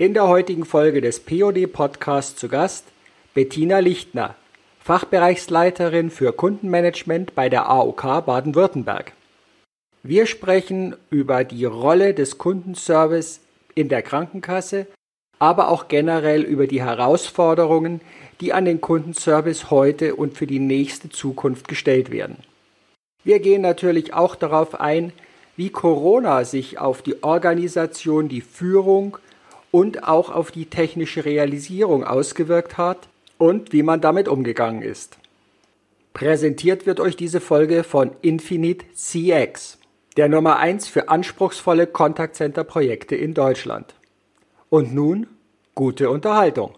In der heutigen Folge des POD Podcasts zu Gast Bettina Lichtner, Fachbereichsleiterin für Kundenmanagement bei der AOK Baden-Württemberg. Wir sprechen über die Rolle des Kundenservice in der Krankenkasse, aber auch generell über die Herausforderungen, die an den Kundenservice heute und für die nächste Zukunft gestellt werden. Wir gehen natürlich auch darauf ein, wie Corona sich auf die Organisation, die Führung und auch auf die technische Realisierung ausgewirkt hat und wie man damit umgegangen ist. Präsentiert wird euch diese Folge von Infinite CX, der Nummer 1 für anspruchsvolle Kontaktcenter-Projekte in Deutschland. Und nun gute Unterhaltung.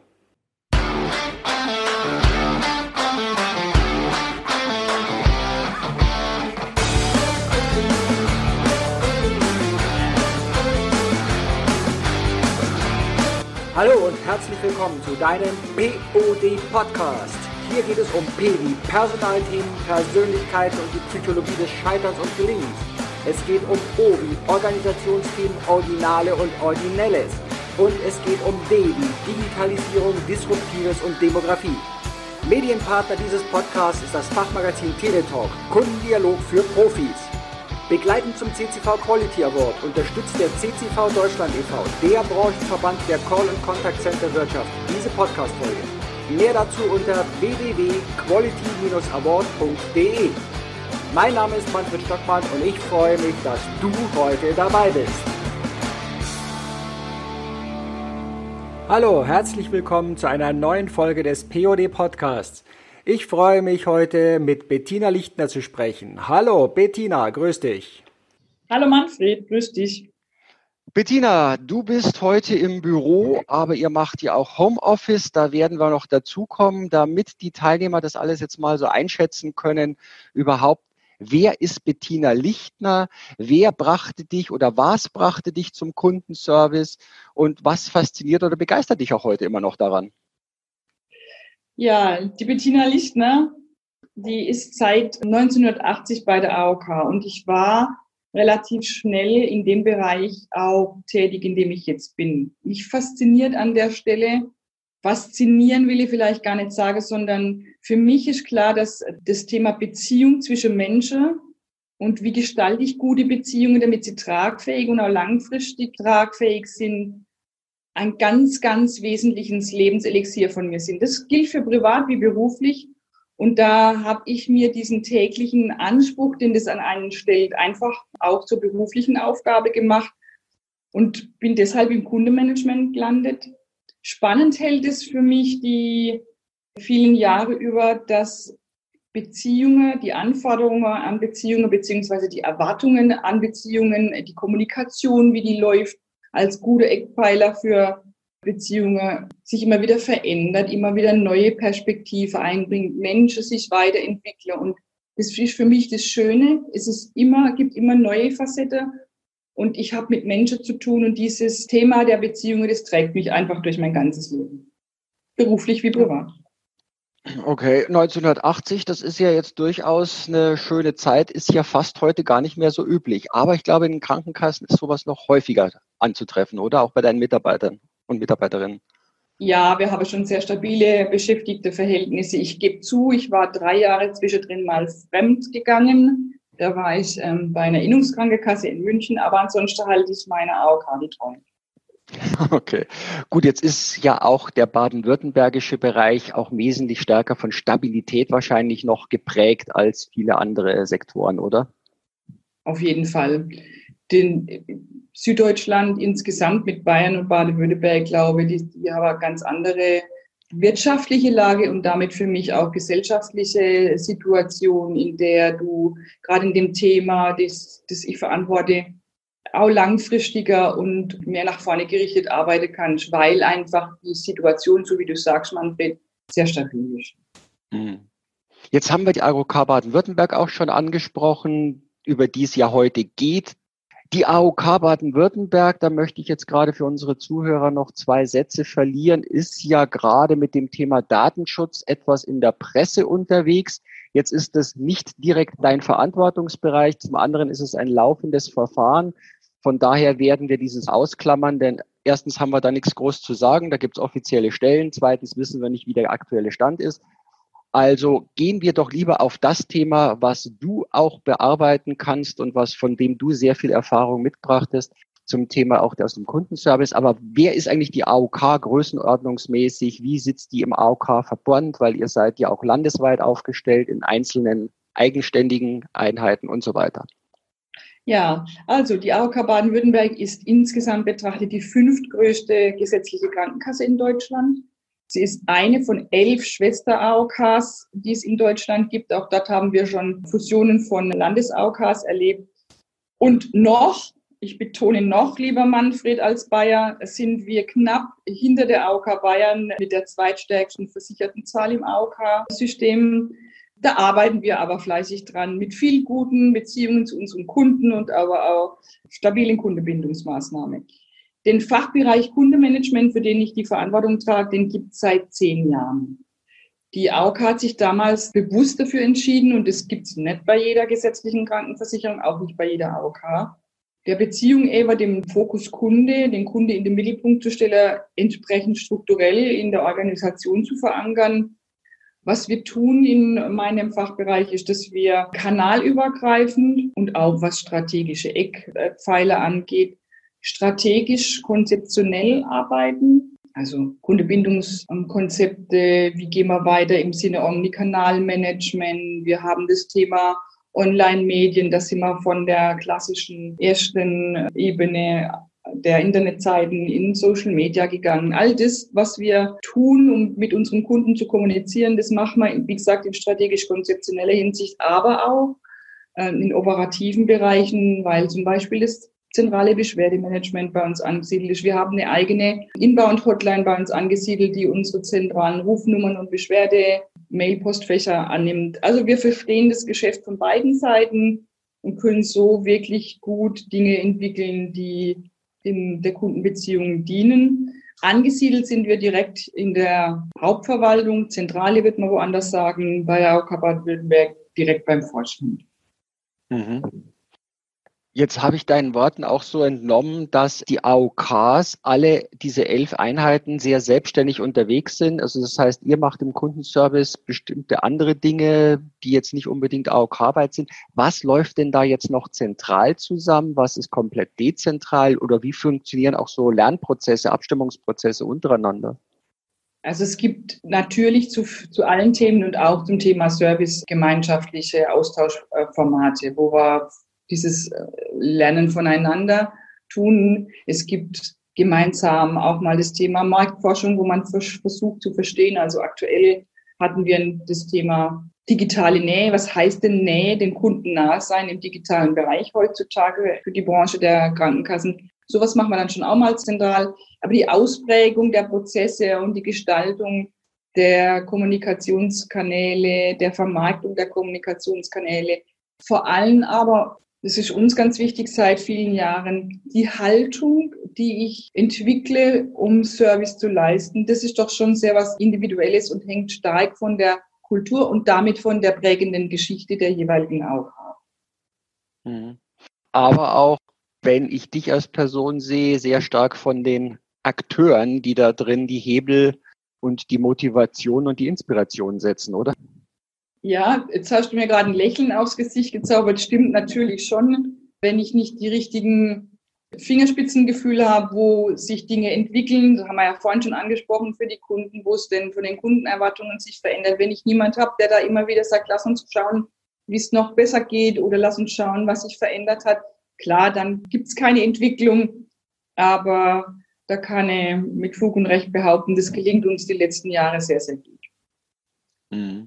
Hallo und herzlich willkommen zu deinem POD Podcast. Hier geht es um P wie Personalthemen, Persönlichkeiten und die Psychologie des Scheiterns und Gelingens. Es geht um O wie Organisationsthemen, Originale und Originelles. Und es geht um D wie Digitalisierung, Disruptives und Demografie. Medienpartner dieses Podcasts ist das Fachmagazin Teletalk, Kundendialog für Profis. Begleitend zum CCV Quality Award unterstützt der CCV Deutschland e.V., der Branchenverband der Call- und Contact Center Wirtschaft, diese Podcast-Folge. Mehr dazu unter www.quality-award.de. Mein Name ist Manfred Stockmann und ich freue mich, dass du heute dabei bist. Hallo, herzlich willkommen zu einer neuen Folge des POD Podcasts. Ich freue mich heute mit Bettina Lichtner zu sprechen. Hallo Bettina, grüß dich. Hallo Manfred, grüß dich. Bettina, du bist heute im Büro, aber ihr macht ja auch Homeoffice. Da werden wir noch dazukommen, damit die Teilnehmer das alles jetzt mal so einschätzen können. Überhaupt, wer ist Bettina Lichtner? Wer brachte dich oder was brachte dich zum Kundenservice? Und was fasziniert oder begeistert dich auch heute immer noch daran? Ja, die Bettina Lichtner, die ist seit 1980 bei der AOK und ich war relativ schnell in dem Bereich auch tätig, in dem ich jetzt bin. Mich fasziniert an der Stelle, faszinieren will ich vielleicht gar nicht sagen, sondern für mich ist klar, dass das Thema Beziehung zwischen Menschen und wie gestalte ich gute Beziehungen, damit sie tragfähig und auch langfristig tragfähig sind, ein ganz, ganz wesentliches Lebenselixier von mir sind. Das gilt für privat wie beruflich. Und da habe ich mir diesen täglichen Anspruch, den das an einen stellt, einfach auch zur beruflichen Aufgabe gemacht und bin deshalb im Kundenmanagement gelandet. Spannend hält es für mich die vielen Jahre über, dass Beziehungen, die Anforderungen an Beziehungen beziehungsweise die Erwartungen an Beziehungen, die Kommunikation, wie die läuft, als gute Eckpfeiler für Beziehungen sich immer wieder verändert, immer wieder neue Perspektive einbringt, Menschen sich weiterentwickeln. Und das ist für mich das Schöne. Es ist immer, gibt immer neue Facetten. Und ich habe mit Menschen zu tun und dieses Thema der Beziehungen, das trägt mich einfach durch mein ganzes Leben. Beruflich wie privat. Okay, 1980, das ist ja jetzt durchaus eine schöne Zeit, ist ja fast heute gar nicht mehr so üblich. Aber ich glaube, in den Krankenkassen ist sowas noch häufiger anzutreffen, oder? Auch bei deinen Mitarbeitern und Mitarbeiterinnen. Ja, wir haben schon sehr stabile beschäftigte Verhältnisse. Ich gebe zu, ich war drei Jahre zwischendrin mal fremd gegangen. Da war ich ähm, bei einer Innungskrankenkasse in München, aber ansonsten halte ich meine AOK die treu. Okay, gut, jetzt ist ja auch der baden-württembergische Bereich auch wesentlich stärker von Stabilität wahrscheinlich noch geprägt als viele andere Sektoren, oder? Auf jeden Fall. Den Süddeutschland insgesamt mit Bayern und Baden-Württemberg, glaube ich, die, die haben eine ganz andere wirtschaftliche Lage und damit für mich auch gesellschaftliche Situation, in der du gerade in dem Thema, das, das ich verantworte, auch langfristiger und mehr nach vorne gerichtet arbeiten kannst, weil einfach die Situation, so wie du sagst, Manfred, sehr stabil ist. Mhm. Jetzt haben wir die AOK Baden-Württemberg auch schon angesprochen, über die es ja heute geht. Die AOK Baden-Württemberg, da möchte ich jetzt gerade für unsere Zuhörer noch zwei Sätze verlieren, ist ja gerade mit dem Thema Datenschutz etwas in der Presse unterwegs. Jetzt ist es nicht direkt dein Verantwortungsbereich. Zum anderen ist es ein laufendes Verfahren. Von daher werden wir dieses ausklammern, denn erstens haben wir da nichts groß zu sagen, da gibt es offizielle Stellen. Zweitens wissen wir nicht, wie der aktuelle Stand ist. Also gehen wir doch lieber auf das Thema, was du auch bearbeiten kannst und was von dem du sehr viel Erfahrung mitbrachtest zum Thema auch aus dem Kundenservice. Aber wer ist eigentlich die AOK größenordnungsmäßig? Wie sitzt die im AOK-Verbund? Weil ihr seid ja auch landesweit aufgestellt in einzelnen eigenständigen Einheiten und so weiter. Ja, also die AOK Baden-Württemberg ist insgesamt betrachtet die fünftgrößte gesetzliche Krankenkasse in Deutschland. Sie ist eine von elf Schwester-AOKs, die es in Deutschland gibt. Auch dort haben wir schon Fusionen von Landes-AOKs erlebt. Und noch, ich betone noch, lieber Manfred, als Bayer sind wir knapp hinter der AOK Bayern mit der zweitstärksten versicherten Zahl im AOK-System. Da arbeiten wir aber fleißig dran mit viel guten Beziehungen zu unseren Kunden und aber auch stabilen Kundebindungsmaßnahmen. Den Fachbereich Kundemanagement, für den ich die Verantwortung trage, den gibt es seit zehn Jahren. Die AOK hat sich damals bewusst dafür entschieden und das gibt es nicht bei jeder gesetzlichen Krankenversicherung, auch nicht bei jeder AOK, der Beziehung eher dem Fokus Kunde, den Kunde in den Mittelpunkt zu stellen, entsprechend strukturell in der Organisation zu verankern was wir tun in meinem Fachbereich ist, dass wir kanalübergreifend und auch was strategische Eckpfeiler angeht, strategisch konzeptionell arbeiten. Also Kundebindungskonzepte, wie gehen wir weiter im Sinne Omnikanalmanagement. Wir haben das Thema Online-Medien, da sind wir von der klassischen ersten Ebene der Internetseiten in Social Media gegangen. All das, was wir tun, um mit unseren Kunden zu kommunizieren, das machen wir, wie gesagt, in strategisch-konzeptioneller Hinsicht, aber auch äh, in operativen Bereichen, weil zum Beispiel das zentrale Beschwerdemanagement bei uns angesiedelt ist. Wir haben eine eigene Inbound-Hotline bei uns angesiedelt, die unsere zentralen Rufnummern und Beschwerde-Mail-Postfächer annimmt. Also wir verstehen das Geschäft von beiden Seiten und können so wirklich gut Dinge entwickeln, die in der Kundenbeziehung dienen. Angesiedelt sind wir direkt in der Hauptverwaltung. Zentrale wird man woanders sagen, bei AOK Baden-Württemberg direkt beim Vorstand. Mhm. Jetzt habe ich deinen Worten auch so entnommen, dass die AOKs alle diese elf Einheiten sehr selbstständig unterwegs sind. Also das heißt, ihr macht im Kundenservice bestimmte andere Dinge, die jetzt nicht unbedingt AOK-weit sind. Was läuft denn da jetzt noch zentral zusammen? Was ist komplett dezentral? Oder wie funktionieren auch so Lernprozesse, Abstimmungsprozesse untereinander? Also es gibt natürlich zu, zu allen Themen und auch zum Thema Service gemeinschaftliche Austauschformate, wo wir dieses äh, Lernen voneinander tun. Es gibt gemeinsam auch mal das Thema Marktforschung, wo man versucht zu verstehen. Also aktuell hatten wir das Thema digitale Nähe. Was heißt denn Nähe, dem Kunden nah sein im digitalen Bereich heutzutage für die Branche der Krankenkassen? Sowas machen wir dann schon auch mal zentral. Aber die Ausprägung der Prozesse und die Gestaltung der Kommunikationskanäle, der Vermarktung der Kommunikationskanäle, vor allem aber das ist uns ganz wichtig seit vielen Jahren, die Haltung, die ich entwickle, um Service zu leisten, das ist doch schon sehr was Individuelles und hängt stark von der Kultur und damit von der prägenden Geschichte der jeweiligen auch ab. Mhm. Aber auch, wenn ich dich als Person sehe, sehr stark von den Akteuren, die da drin die Hebel und die Motivation und die Inspiration setzen, oder? Ja, jetzt hast du mir gerade ein Lächeln aufs Gesicht gezaubert. Stimmt natürlich schon, wenn ich nicht die richtigen Fingerspitzengefühle habe, wo sich Dinge entwickeln. Das haben wir ja vorhin schon angesprochen für die Kunden, wo es denn von den Kundenerwartungen sich verändert. Wenn ich niemand habe, der da immer wieder sagt, lass uns schauen, wie es noch besser geht oder lass uns schauen, was sich verändert hat. Klar, dann gibt es keine Entwicklung, aber da kann ich mit Fug und Recht behaupten, das gelingt uns die letzten Jahre sehr, sehr gut. Mhm.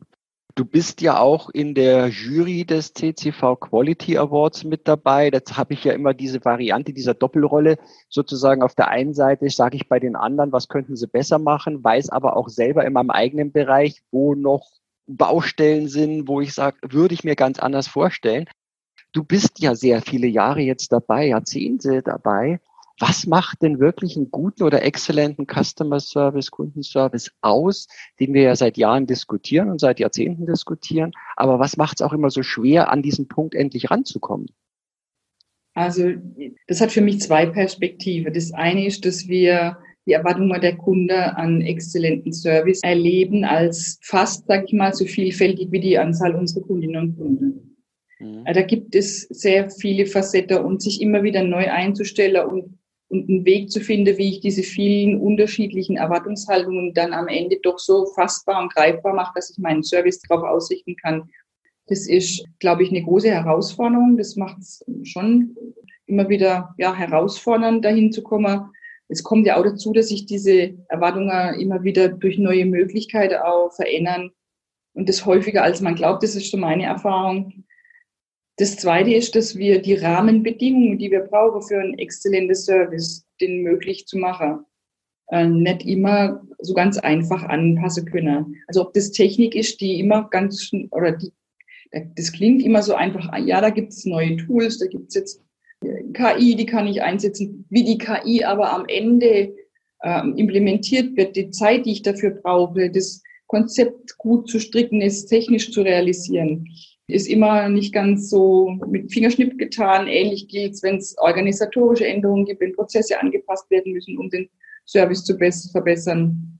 Du bist ja auch in der Jury des CCV Quality Awards mit dabei. Jetzt habe ich ja immer diese Variante dieser Doppelrolle. Sozusagen auf der einen Seite sage ich bei den anderen, was könnten sie besser machen, weiß aber auch selber in meinem eigenen Bereich, wo noch Baustellen sind, wo ich sage, würde ich mir ganz anders vorstellen. Du bist ja sehr viele Jahre jetzt dabei, Jahrzehnte dabei was macht denn wirklich einen guten oder exzellenten Customer Service, Kundenservice aus, den wir ja seit Jahren diskutieren und seit Jahrzehnten diskutieren. Aber was macht es auch immer so schwer, an diesen Punkt endlich ranzukommen? Also das hat für mich zwei Perspektiven. Das eine ist, dass wir die Erwartungen der Kunde an exzellenten Service erleben als fast, sag ich mal, so vielfältig wie die Anzahl unserer Kundinnen und Kunden. Mhm. Da gibt es sehr viele Facetten und sich immer wieder neu einzustellen und, und einen Weg zu finden, wie ich diese vielen unterschiedlichen Erwartungshaltungen dann am Ende doch so fassbar und greifbar mache, dass ich meinen Service darauf ausrichten kann. Das ist, glaube ich, eine große Herausforderung. Das macht es schon immer wieder ja, herausfordernd, dahin zu kommen. Es kommt ja auch dazu, dass sich diese Erwartungen immer wieder durch neue Möglichkeiten auch verändern und das häufiger als man glaubt. Das ist schon meine Erfahrung. Das Zweite ist, dass wir die Rahmenbedingungen, die wir brauchen für ein exzellentes Service, den möglich zu machen, äh, nicht immer so ganz einfach anpassen können. Also ob das Technik ist, die immer ganz oder die, das klingt immer so einfach. Ja, da gibt es neue Tools, da gibt es jetzt KI, die kann ich einsetzen. Wie die KI aber am Ende ähm, implementiert wird, die Zeit, die ich dafür brauche, das Konzept gut zu stricken ist, technisch zu realisieren ist immer nicht ganz so mit Fingerschnipp getan. Ähnlich gilt es, wenn es organisatorische Änderungen gibt, wenn Prozesse angepasst werden müssen, um den Service zu verbessern.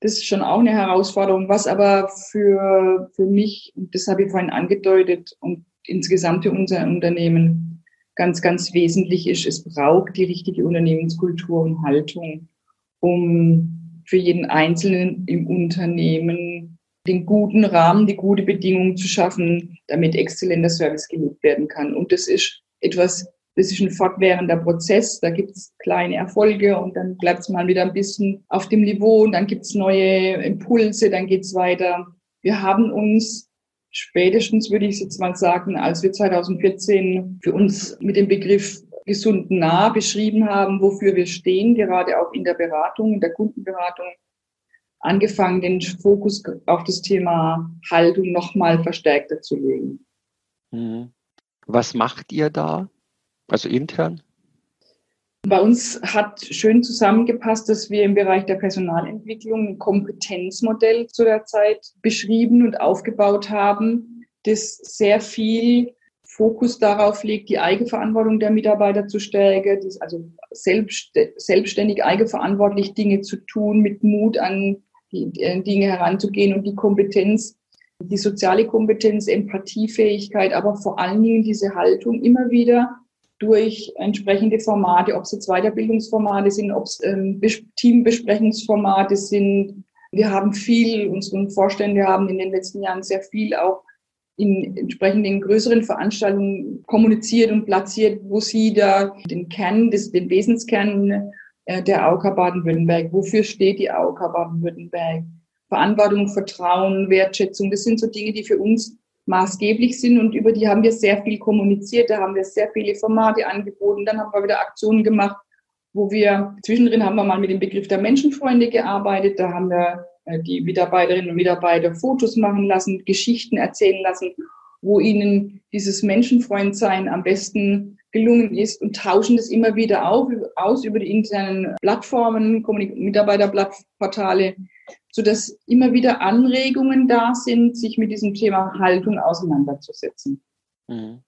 Das ist schon auch eine Herausforderung, was aber für, für mich, das habe ich vorhin angedeutet, und insgesamt für unser Unternehmen ganz, ganz wesentlich ist, es braucht die richtige Unternehmenskultur und Haltung, um für jeden Einzelnen im Unternehmen den guten Rahmen, die gute Bedingungen zu schaffen, damit exzellenter Service gelebt werden kann. Und das ist etwas, das ist ein fortwährender Prozess. Da gibt es kleine Erfolge und dann bleibt es mal wieder ein bisschen auf dem Niveau und dann gibt es neue Impulse, dann geht es weiter. Wir haben uns spätestens, würde ich jetzt mal sagen, als wir 2014 für uns mit dem Begriff gesunden nah beschrieben haben, wofür wir stehen, gerade auch in der Beratung, in der Kundenberatung, angefangen, den Fokus auf das Thema Haltung nochmal verstärkter zu legen. Mhm. Was macht ihr da? Also intern? Bei uns hat schön zusammengepasst, dass wir im Bereich der Personalentwicklung ein Kompetenzmodell zu der Zeit beschrieben und aufgebaut haben, das sehr viel Fokus darauf legt, die Eigenverantwortung der Mitarbeiter zu stärken, also selbstständig eigenverantwortlich Dinge zu tun, mit Mut an die äh, Dinge heranzugehen und die Kompetenz, die soziale Kompetenz, Empathiefähigkeit, aber vor allen Dingen diese Haltung immer wieder durch entsprechende Formate, ob es jetzt Weiterbildungsformate sind, ob es ähm, Teambesprechungsformate sind. Wir haben viel, unsere Vorstände haben in den letzten Jahren sehr viel auch in entsprechenden größeren Veranstaltungen kommuniziert und platziert, wo sie da den Kern, des, den Wesenskern äh, der AOK Baden-Württemberg. Wofür steht die AOK Baden-Württemberg? Verantwortung, Vertrauen, Wertschätzung, das sind so Dinge, die für uns maßgeblich sind und über die haben wir sehr viel kommuniziert, da haben wir sehr viele Formate angeboten, dann haben wir wieder Aktionen gemacht, wo wir zwischendrin haben wir mal mit dem Begriff der Menschenfreunde gearbeitet, da haben wir äh, die Mitarbeiterinnen und Mitarbeiter Fotos machen lassen, Geschichten erzählen lassen, wo ihnen dieses Menschenfreundsein am besten gelungen ist und tauschen das immer wieder auf, aus über die internen Plattformen, Mitarbeiterportale, sodass immer wieder Anregungen da sind, sich mit diesem Thema Haltung auseinanderzusetzen. Mhm.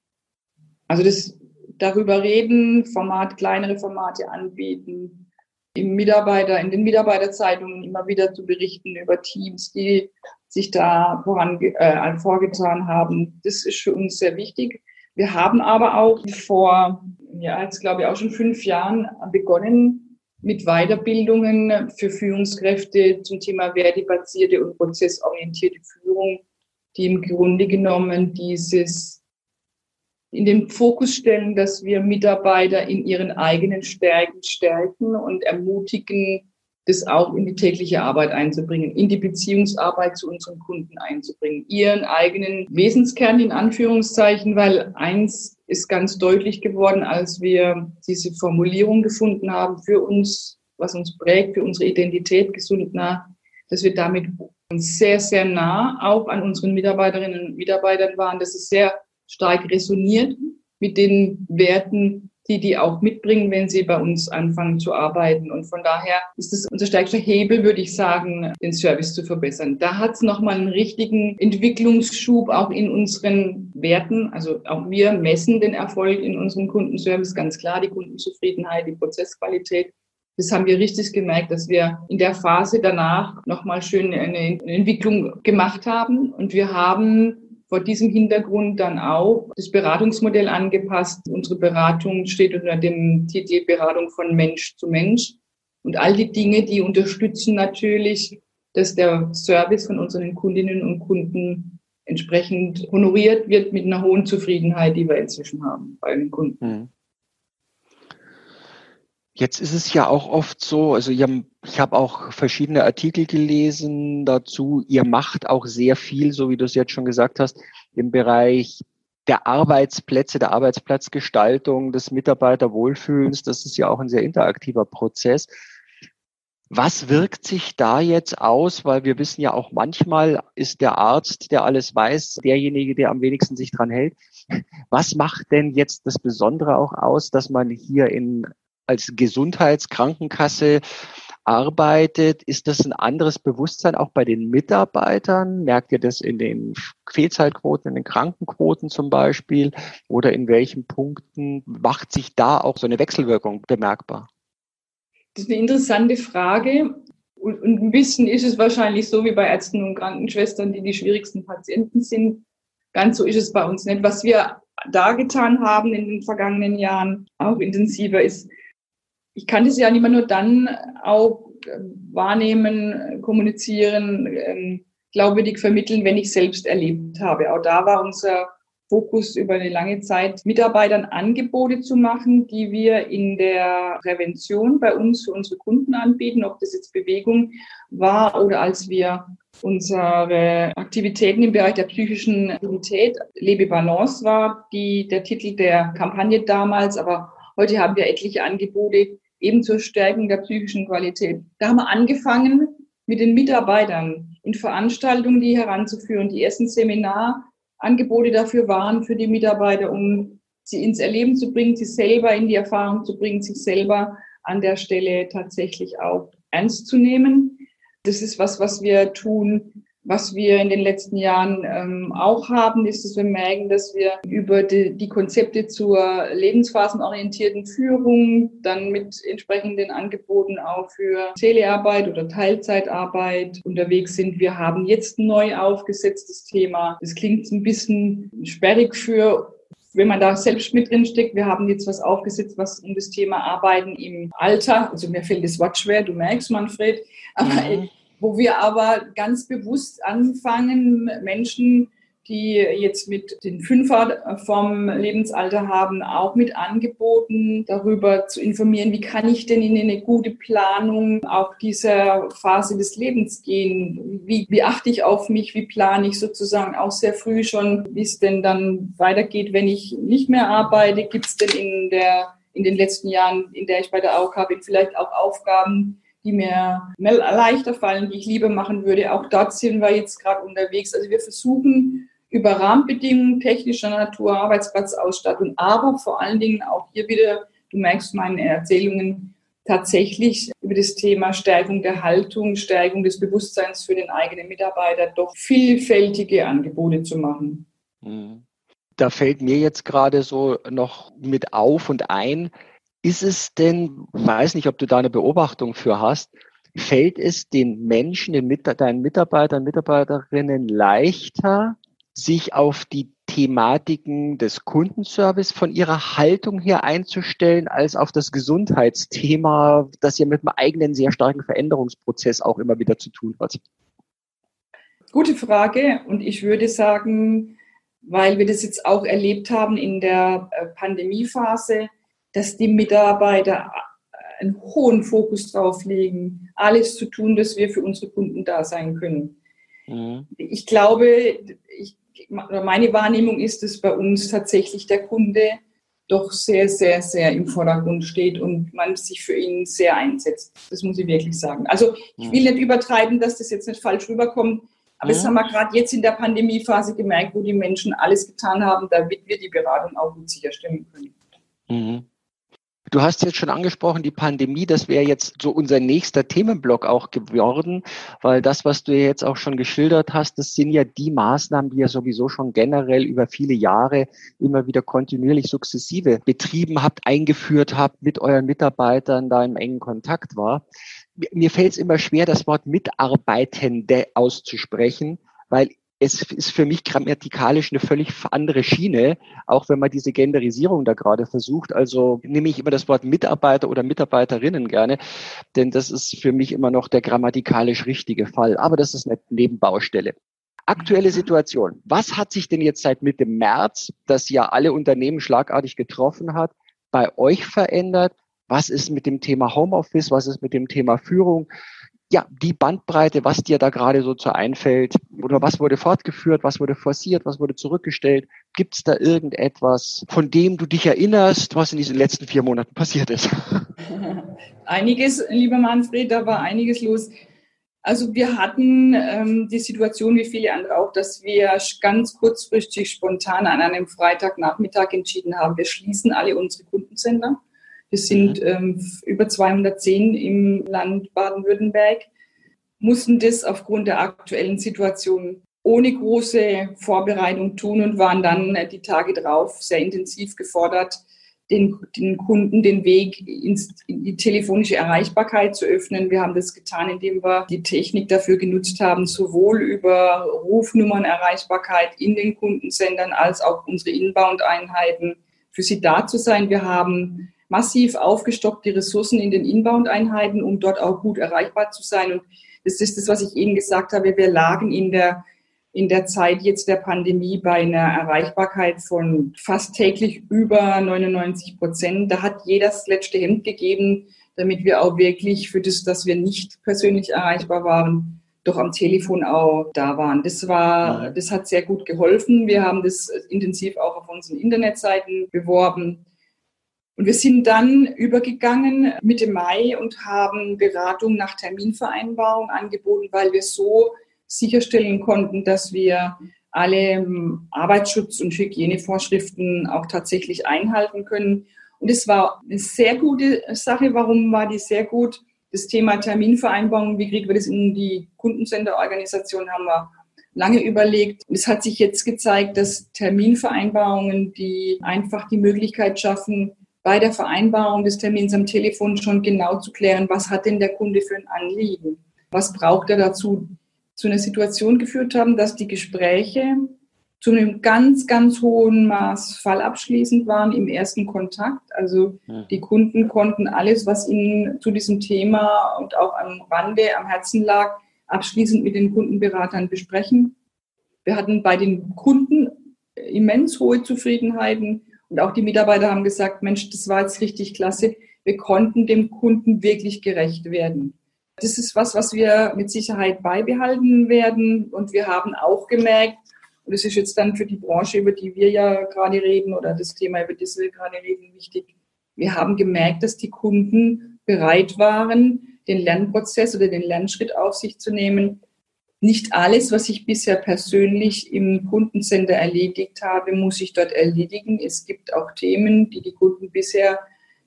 Also das darüber reden, Format, kleinere Formate anbieten, im Mitarbeiter, in den Mitarbeiterzeitungen immer wieder zu berichten über Teams, die sich da voran, äh, vorgetan haben. Das ist für uns sehr wichtig. Wir haben aber auch vor, ja, jetzt glaube ich auch schon fünf Jahren begonnen mit Weiterbildungen für Führungskräfte zum Thema wertebasierte und prozessorientierte Führung, die im Grunde genommen dieses in den Fokus stellen, dass wir Mitarbeiter in ihren eigenen Stärken stärken und ermutigen, das auch in die tägliche Arbeit einzubringen, in die Beziehungsarbeit zu unseren Kunden einzubringen, ihren eigenen Wesenskern in Anführungszeichen, weil eins ist ganz deutlich geworden, als wir diese Formulierung gefunden haben für uns, was uns prägt, für unsere Identität gesund nah, dass wir damit sehr, sehr nah auch an unseren Mitarbeiterinnen und Mitarbeitern waren, dass es sehr stark resoniert mit den Werten, die die auch mitbringen, wenn sie bei uns anfangen zu arbeiten. Und von daher ist es unser stärkster Hebel, würde ich sagen, den Service zu verbessern. Da hat es nochmal einen richtigen Entwicklungsschub auch in unseren Werten. Also auch wir messen den Erfolg in unserem Kundenservice ganz klar, die Kundenzufriedenheit, die Prozessqualität. Das haben wir richtig gemerkt, dass wir in der Phase danach nochmal schön eine Entwicklung gemacht haben. Und wir haben vor diesem Hintergrund dann auch das Beratungsmodell angepasst. Unsere Beratung steht unter dem Titel Beratung von Mensch zu Mensch. Und all die Dinge, die unterstützen natürlich, dass der Service von unseren Kundinnen und Kunden entsprechend honoriert wird mit einer hohen Zufriedenheit, die wir inzwischen haben bei den Kunden. Jetzt ist es ja auch oft so, also ich habe auch verschiedene Artikel gelesen dazu. Ihr macht auch sehr viel, so wie du es jetzt schon gesagt hast, im Bereich der Arbeitsplätze, der Arbeitsplatzgestaltung, des Mitarbeiterwohlfühlens. Das ist ja auch ein sehr interaktiver Prozess. Was wirkt sich da jetzt aus? Weil wir wissen ja auch manchmal ist der Arzt, der alles weiß, derjenige, der am wenigsten sich dran hält. Was macht denn jetzt das Besondere auch aus, dass man hier in als Gesundheitskrankenkasse arbeitet, ist das ein anderes Bewusstsein auch bei den Mitarbeitern? Merkt ihr das in den Fehlzeitquoten, in den Krankenquoten zum Beispiel? Oder in welchen Punkten macht sich da auch so eine Wechselwirkung bemerkbar? Das ist eine interessante Frage. Und ein bisschen ist es wahrscheinlich so wie bei Ärzten und Krankenschwestern, die die schwierigsten Patienten sind. Ganz so ist es bei uns nicht. Was wir da getan haben in den vergangenen Jahren, auch intensiver, ist ich kann das ja nicht mehr nur dann auch äh, wahrnehmen, kommunizieren, ähm, glaubwürdig vermitteln, wenn ich selbst erlebt habe. Auch da war unser Fokus über eine lange Zeit, Mitarbeitern Angebote zu machen, die wir in der Prävention bei uns für unsere Kunden anbieten, ob das jetzt Bewegung war oder als wir unsere Aktivitäten im Bereich der psychischen Aktivität, Lebe Balance war die, der Titel der Kampagne damals, aber heute haben wir etliche Angebote, eben zur Stärkung der psychischen Qualität. Da haben wir angefangen mit den Mitarbeitern in Veranstaltungen, die heranzuführen. Die ersten Seminarangebote dafür waren für die Mitarbeiter, um sie ins Erleben zu bringen, sie selber in die Erfahrung zu bringen, sich selber an der Stelle tatsächlich auch ernst zu nehmen. Das ist was, was wir tun was wir in den letzten Jahren ähm, auch haben, ist, dass wir merken, dass wir über die, die Konzepte zur lebensphasenorientierten Führung dann mit entsprechenden Angeboten auch für Telearbeit oder Teilzeitarbeit unterwegs sind. Wir haben jetzt ein neu aufgesetztes Thema. Das klingt ein bisschen sperrig für wenn man da selbst mit drin steckt, wir haben jetzt was aufgesetzt, was um das Thema Arbeiten im Alter, also mir fällt das Wort schwer, du merkst, Manfred, aber mhm wo wir aber ganz bewusst anfangen, Menschen, die jetzt mit den Fünfer vom Lebensalter haben, auch mit Angeboten darüber zu informieren, wie kann ich denn in eine gute Planung auch dieser Phase des Lebens gehen? Wie, wie achte ich auf mich? Wie plane ich sozusagen auch sehr früh schon, wie es denn dann weitergeht, wenn ich nicht mehr arbeite? Gibt es denn in der in den letzten Jahren, in der ich bei der AOK bin, vielleicht auch Aufgaben, die mir leichter fallen, die ich lieber machen würde. Auch dort sind wir jetzt gerade unterwegs. Also wir versuchen über Rahmenbedingungen technischer Natur, Arbeitsplatzausstattung, aber vor allen Dingen auch hier wieder, du merkst meine Erzählungen, tatsächlich über das Thema Stärkung der Haltung, Stärkung des Bewusstseins für den eigenen Mitarbeiter doch vielfältige Angebote zu machen. Mhm. Da fällt mir jetzt gerade so noch mit auf und ein, ist es denn, weiß nicht, ob du da eine Beobachtung für hast, fällt es den Menschen, den Mit deinen Mitarbeitern, Mitarbeiterinnen leichter, sich auf die Thematiken des Kundenservice von ihrer Haltung her einzustellen, als auf das Gesundheitsthema, das ja mit einem eigenen sehr starken Veränderungsprozess auch immer wieder zu tun hat? Gute Frage. Und ich würde sagen, weil wir das jetzt auch erlebt haben in der äh, Pandemiephase, dass die Mitarbeiter einen hohen Fokus drauf legen, alles zu tun, dass wir für unsere Kunden da sein können. Mhm. Ich glaube, ich, meine Wahrnehmung ist, dass bei uns tatsächlich der Kunde doch sehr, sehr, sehr im Vordergrund steht und man sich für ihn sehr einsetzt. Das muss ich wirklich sagen. Also ich will nicht übertreiben, dass das jetzt nicht falsch rüberkommt, aber mhm. das haben wir gerade jetzt in der Pandemiephase gemerkt, wo die Menschen alles getan haben, damit wir die Beratung auch gut sicherstellen können. Mhm. Du hast jetzt schon angesprochen, die Pandemie, das wäre jetzt so unser nächster Themenblock auch geworden, weil das, was du jetzt auch schon geschildert hast, das sind ja die Maßnahmen, die ihr sowieso schon generell über viele Jahre immer wieder kontinuierlich sukzessive betrieben habt, eingeführt habt, mit euren Mitarbeitern da im engen Kontakt war. Mir fällt es immer schwer, das Wort Mitarbeitende auszusprechen, weil es ist für mich grammatikalisch eine völlig andere Schiene, auch wenn man diese Genderisierung da gerade versucht. Also nehme ich immer das Wort Mitarbeiter oder Mitarbeiterinnen gerne, denn das ist für mich immer noch der grammatikalisch richtige Fall. Aber das ist eine Nebenbaustelle. Aktuelle Situation. Was hat sich denn jetzt seit Mitte März, das ja alle Unternehmen schlagartig getroffen hat, bei euch verändert? Was ist mit dem Thema Homeoffice? Was ist mit dem Thema Führung? Ja, die Bandbreite, was dir da gerade so zu einfällt, oder was wurde fortgeführt, was wurde forciert, was wurde zurückgestellt? Gibt es da irgendetwas, von dem du dich erinnerst, was in diesen letzten vier Monaten passiert ist? Einiges, lieber Manfred, da war einiges los. Also wir hatten ähm, die Situation, wie viele andere auch, dass wir ganz kurzfristig spontan an einem Freitagnachmittag entschieden haben, wir schließen alle unsere Kundencenter wir sind mhm. ähm, über 210 im Land Baden-Württemberg, mussten das aufgrund der aktuellen Situation ohne große Vorbereitung tun und waren dann äh, die Tage drauf sehr intensiv gefordert, den, den Kunden den Weg ins, in die telefonische Erreichbarkeit zu öffnen. Wir haben das getan, indem wir die Technik dafür genutzt haben, sowohl über Rufnummernerreichbarkeit in den Kundensendern als auch unsere Inbound-Einheiten für sie da zu sein. Wir haben massiv aufgestockt, die Ressourcen in den Inbound-Einheiten, um dort auch gut erreichbar zu sein. Und das ist das, was ich eben gesagt habe. Wir lagen in der, in der Zeit jetzt der Pandemie bei einer Erreichbarkeit von fast täglich über 99 Prozent. Da hat jeder das letzte Hemd gegeben, damit wir auch wirklich für das, dass wir nicht persönlich erreichbar waren, doch am Telefon auch da waren. Das war, das hat sehr gut geholfen. Wir haben das intensiv auch auf unseren Internetseiten beworben. Und wir sind dann übergegangen Mitte Mai und haben Beratung nach Terminvereinbarung angeboten, weil wir so sicherstellen konnten, dass wir alle ähm, Arbeitsschutz- und Hygienevorschriften auch tatsächlich einhalten können. Und es war eine sehr gute Sache. Warum war die sehr gut? Das Thema Terminvereinbarung, wie kriegen wir das in die Kundencenterorganisation, haben wir lange überlegt. Es hat sich jetzt gezeigt, dass Terminvereinbarungen, die einfach die Möglichkeit schaffen, bei der Vereinbarung des Termins am Telefon schon genau zu klären, was hat denn der Kunde für ein Anliegen? Was braucht er dazu? Zu einer Situation geführt haben, dass die Gespräche zu einem ganz, ganz hohen Maß fallabschließend waren im ersten Kontakt. Also die Kunden konnten alles, was ihnen zu diesem Thema und auch am Rande, am Herzen lag, abschließend mit den Kundenberatern besprechen. Wir hatten bei den Kunden immens hohe Zufriedenheiten und auch die Mitarbeiter haben gesagt, Mensch, das war jetzt richtig klasse. Wir konnten dem Kunden wirklich gerecht werden. Das ist was, was wir mit Sicherheit beibehalten werden. Und wir haben auch gemerkt, und das ist jetzt dann für die Branche, über die wir ja gerade reden, oder das Thema, über das wir gerade reden, wichtig. Wir haben gemerkt, dass die Kunden bereit waren, den Lernprozess oder den Lernschritt auf sich zu nehmen, nicht alles, was ich bisher persönlich im Kundencenter erledigt habe, muss ich dort erledigen. Es gibt auch Themen, die die Kunden bisher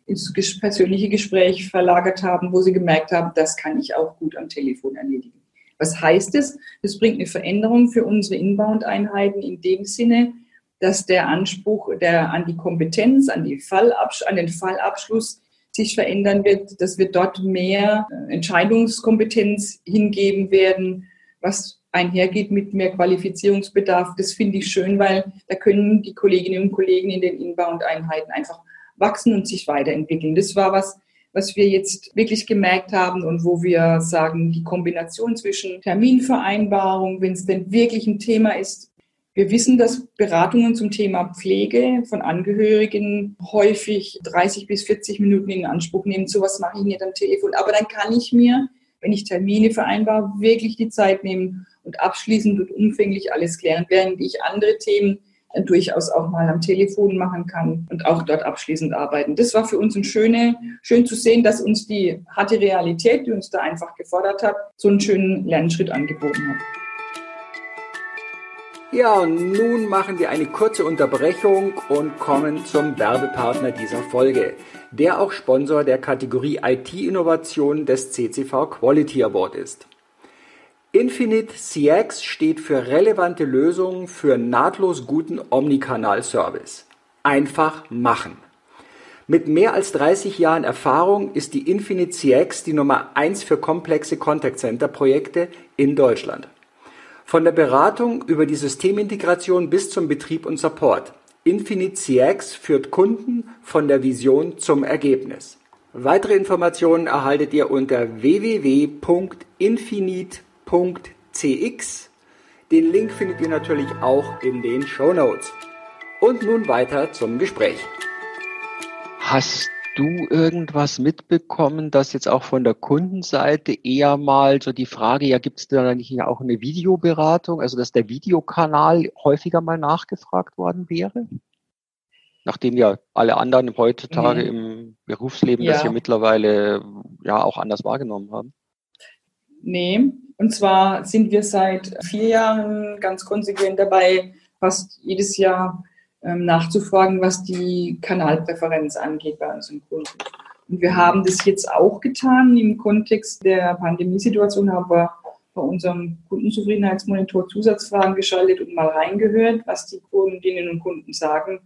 ins persönliche Gespräch verlagert haben, wo sie gemerkt haben, das kann ich auch gut am Telefon erledigen. Was heißt es? Das bringt eine Veränderung für unsere Inbound-Einheiten in dem Sinne, dass der Anspruch der, an die Kompetenz, an, die an den Fallabschluss sich verändern wird, dass wir dort mehr äh, Entscheidungskompetenz hingeben werden, was einhergeht mit mehr Qualifizierungsbedarf. Das finde ich schön, weil da können die Kolleginnen und Kollegen in den Inbound-Einheiten einfach wachsen und sich weiterentwickeln. Das war was, was wir jetzt wirklich gemerkt haben und wo wir sagen, die Kombination zwischen Terminvereinbarung, wenn es denn wirklich ein Thema ist. Wir wissen, dass Beratungen zum Thema Pflege von Angehörigen häufig 30 bis 40 Minuten in Anspruch nehmen. So was mache ich nicht am Telefon. Aber dann kann ich mir wenn ich Termine vereinbare, wirklich die Zeit nehmen und abschließend und umfänglich alles klären, während ich andere Themen durchaus auch mal am Telefon machen kann und auch dort abschließend arbeiten. Das war für uns ein schöne, schön zu sehen, dass uns die harte Realität, die uns da einfach gefordert hat, so einen schönen Lernschritt angeboten hat. Ja, und nun machen wir eine kurze Unterbrechung und kommen zum Werbepartner dieser Folge, der auch Sponsor der Kategorie IT-Innovation des CCV Quality Award ist. Infinite CX steht für relevante Lösungen für nahtlos guten Omnikanal-Service. Einfach machen. Mit mehr als 30 Jahren Erfahrung ist die Infinite CX die Nummer 1 für komplexe Contact Center Projekte in Deutschland. Von der Beratung über die Systemintegration bis zum Betrieb und Support. Infinite CX führt Kunden von der Vision zum Ergebnis. Weitere Informationen erhaltet ihr unter www.infinite.cx. Den Link findet ihr natürlich auch in den Show Notes. Und nun weiter zum Gespräch. Hast du irgendwas mitbekommen, dass jetzt auch von der Kundenseite eher mal so die Frage, ja, gibt es da nicht auch eine Videoberatung, also dass der Videokanal häufiger mal nachgefragt worden wäre? Nachdem ja alle anderen heutzutage mhm. im Berufsleben ja. das ja mittlerweile ja auch anders wahrgenommen haben. Nee, und zwar sind wir seit vier Jahren ganz konsequent dabei, fast jedes Jahr nachzufragen, was die Kanalpräferenz angeht bei unseren Kunden. Und wir haben das jetzt auch getan. Im Kontext der Pandemiesituation haben wir bei unserem Kundenzufriedenheitsmonitor Zusatzfragen geschaltet und mal reingehört, was die Kundinnen und Kunden sagen.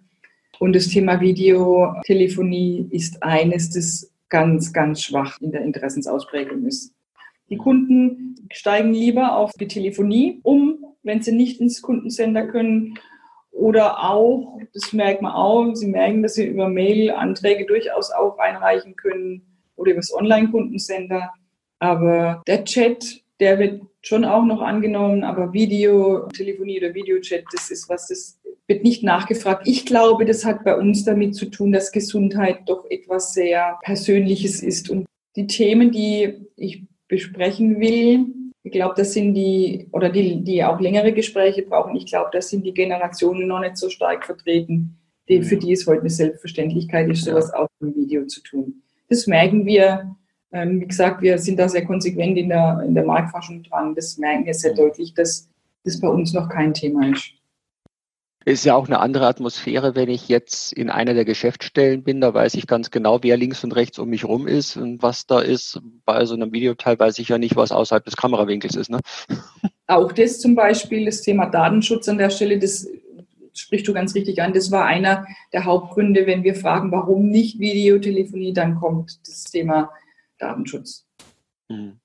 Und das Thema Videotelefonie ist eines, das ganz, ganz schwach in der Interessensausprägung ist. Die Kunden steigen lieber auf die Telefonie um, wenn sie nicht ins Kundensender können oder auch, das merkt man auch, Sie merken, dass Sie über Mail Anträge durchaus auch einreichen können oder über das Online-Kundencenter. Aber der Chat, der wird schon auch noch angenommen, aber Video, Telefonie oder Videochat, das ist was, das wird nicht nachgefragt. Ich glaube, das hat bei uns damit zu tun, dass Gesundheit doch etwas sehr Persönliches ist. Und die Themen, die ich besprechen will, ich glaube, das sind die, oder die, die auch längere Gespräche brauchen, ich glaube, das sind die Generationen noch nicht so stark vertreten, die, für die es heute eine Selbstverständlichkeit ist, sowas ja. auch im Video zu tun. Das merken wir. Ähm, wie gesagt, wir sind da sehr konsequent in der, in der Marktforschung dran. Das merken wir sehr deutlich, dass das bei uns noch kein Thema ist. Ist ja auch eine andere Atmosphäre, wenn ich jetzt in einer der Geschäftsstellen bin. Da weiß ich ganz genau, wer links und rechts um mich rum ist und was da ist. Bei so einem Videoteil weiß ich ja nicht, was außerhalb des Kamerawinkels ist. Ne? Auch das zum Beispiel, das Thema Datenschutz an der Stelle, das sprichst du ganz richtig an. Das war einer der Hauptgründe, wenn wir fragen, warum nicht Videotelefonie, dann kommt das Thema Datenschutz. Mhm.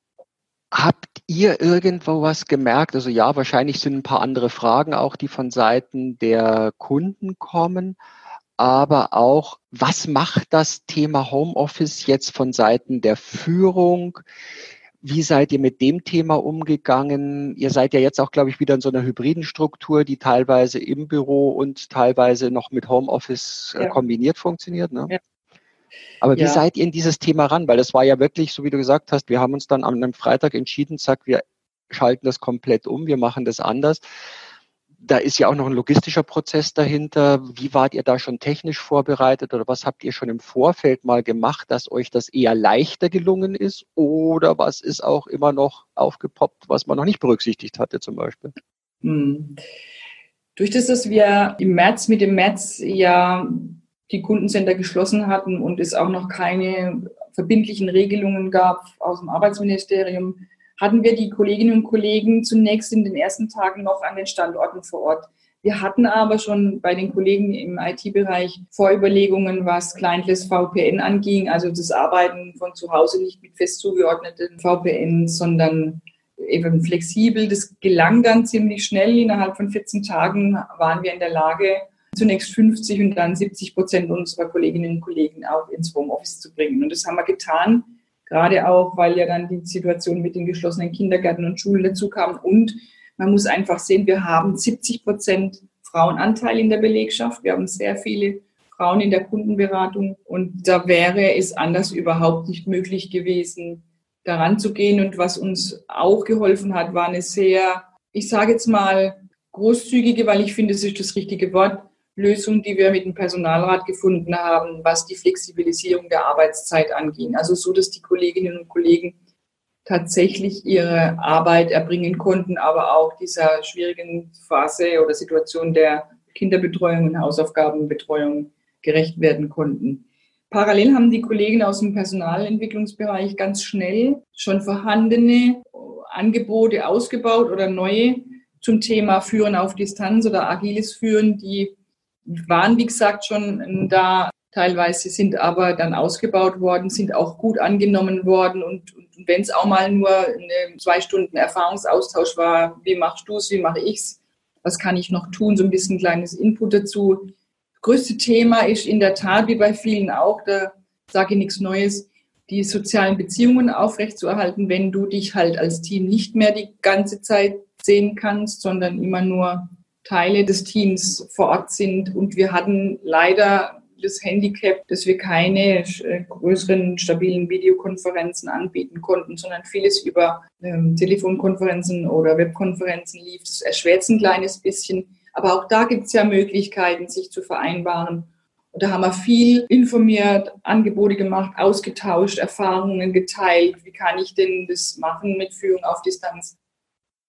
Habt ihr irgendwo was gemerkt? Also ja, wahrscheinlich sind ein paar andere Fragen auch, die von Seiten der Kunden kommen. Aber auch, was macht das Thema Homeoffice jetzt von Seiten der Führung? Wie seid ihr mit dem Thema umgegangen? Ihr seid ja jetzt auch, glaube ich, wieder in so einer hybriden Struktur, die teilweise im Büro und teilweise noch mit Homeoffice äh, ja. kombiniert funktioniert. Ne? Ja. Aber wie ja. seid ihr in dieses Thema ran? Weil das war ja wirklich, so wie du gesagt hast, wir haben uns dann an einem Freitag entschieden, zack, wir schalten das komplett um, wir machen das anders. Da ist ja auch noch ein logistischer Prozess dahinter. Wie wart ihr da schon technisch vorbereitet oder was habt ihr schon im Vorfeld mal gemacht, dass euch das eher leichter gelungen ist? Oder was ist auch immer noch aufgepoppt, was man noch nicht berücksichtigt hatte zum Beispiel? Hm. Durch das, dass wir im März, mit dem März ja die Kundencenter geschlossen hatten und es auch noch keine verbindlichen Regelungen gab aus dem Arbeitsministerium, hatten wir die Kolleginnen und Kollegen zunächst in den ersten Tagen noch an den Standorten vor Ort. Wir hatten aber schon bei den Kollegen im IT-Bereich Vorüberlegungen, was Clientless VPN anging, also das Arbeiten von zu Hause nicht mit fest zugeordneten VPN, sondern eben flexibel. Das gelang dann ziemlich schnell. Innerhalb von 14 Tagen waren wir in der Lage, zunächst 50 und dann 70 Prozent unserer Kolleginnen und Kollegen auch ins Homeoffice zu bringen. Und das haben wir getan, gerade auch, weil ja dann die Situation mit den geschlossenen Kindergärten und Schulen dazu kam. Und man muss einfach sehen, wir haben 70 Prozent Frauenanteil in der Belegschaft. Wir haben sehr viele Frauen in der Kundenberatung. Und da wäre es anders überhaupt nicht möglich gewesen, daran zu gehen. Und was uns auch geholfen hat, war eine sehr, ich sage jetzt mal, großzügige, weil ich finde, es ist das richtige Wort, Lösung, die wir mit dem Personalrat gefunden haben, was die Flexibilisierung der Arbeitszeit anging. Also so, dass die Kolleginnen und Kollegen tatsächlich ihre Arbeit erbringen konnten, aber auch dieser schwierigen Phase oder Situation der Kinderbetreuung und Hausaufgabenbetreuung gerecht werden konnten. Parallel haben die Kollegen aus dem Personalentwicklungsbereich ganz schnell schon vorhandene Angebote ausgebaut oder neue zum Thema Führen auf Distanz oder agiles Führen, die waren, wie gesagt, schon da teilweise sind aber dann ausgebaut worden, sind auch gut angenommen worden und, und wenn es auch mal nur eine zwei Stunden Erfahrungsaustausch war, wie machst du es, wie mache ich es, was kann ich noch tun, so ein bisschen ein kleines Input dazu. Das größte Thema ist in der Tat, wie bei vielen auch, da sage ich nichts Neues, die sozialen Beziehungen aufrechtzuerhalten, wenn du dich halt als Team nicht mehr die ganze Zeit sehen kannst, sondern immer nur Teile des Teams vor Ort sind. Und wir hatten leider das Handicap, dass wir keine äh, größeren, stabilen Videokonferenzen anbieten konnten, sondern vieles über ähm, Telefonkonferenzen oder Webkonferenzen lief. Das erschwert es ein kleines bisschen. Aber auch da gibt es ja Möglichkeiten, sich zu vereinbaren. Und da haben wir viel informiert, Angebote gemacht, ausgetauscht, Erfahrungen geteilt. Wie kann ich denn das machen mit Führung auf Distanz?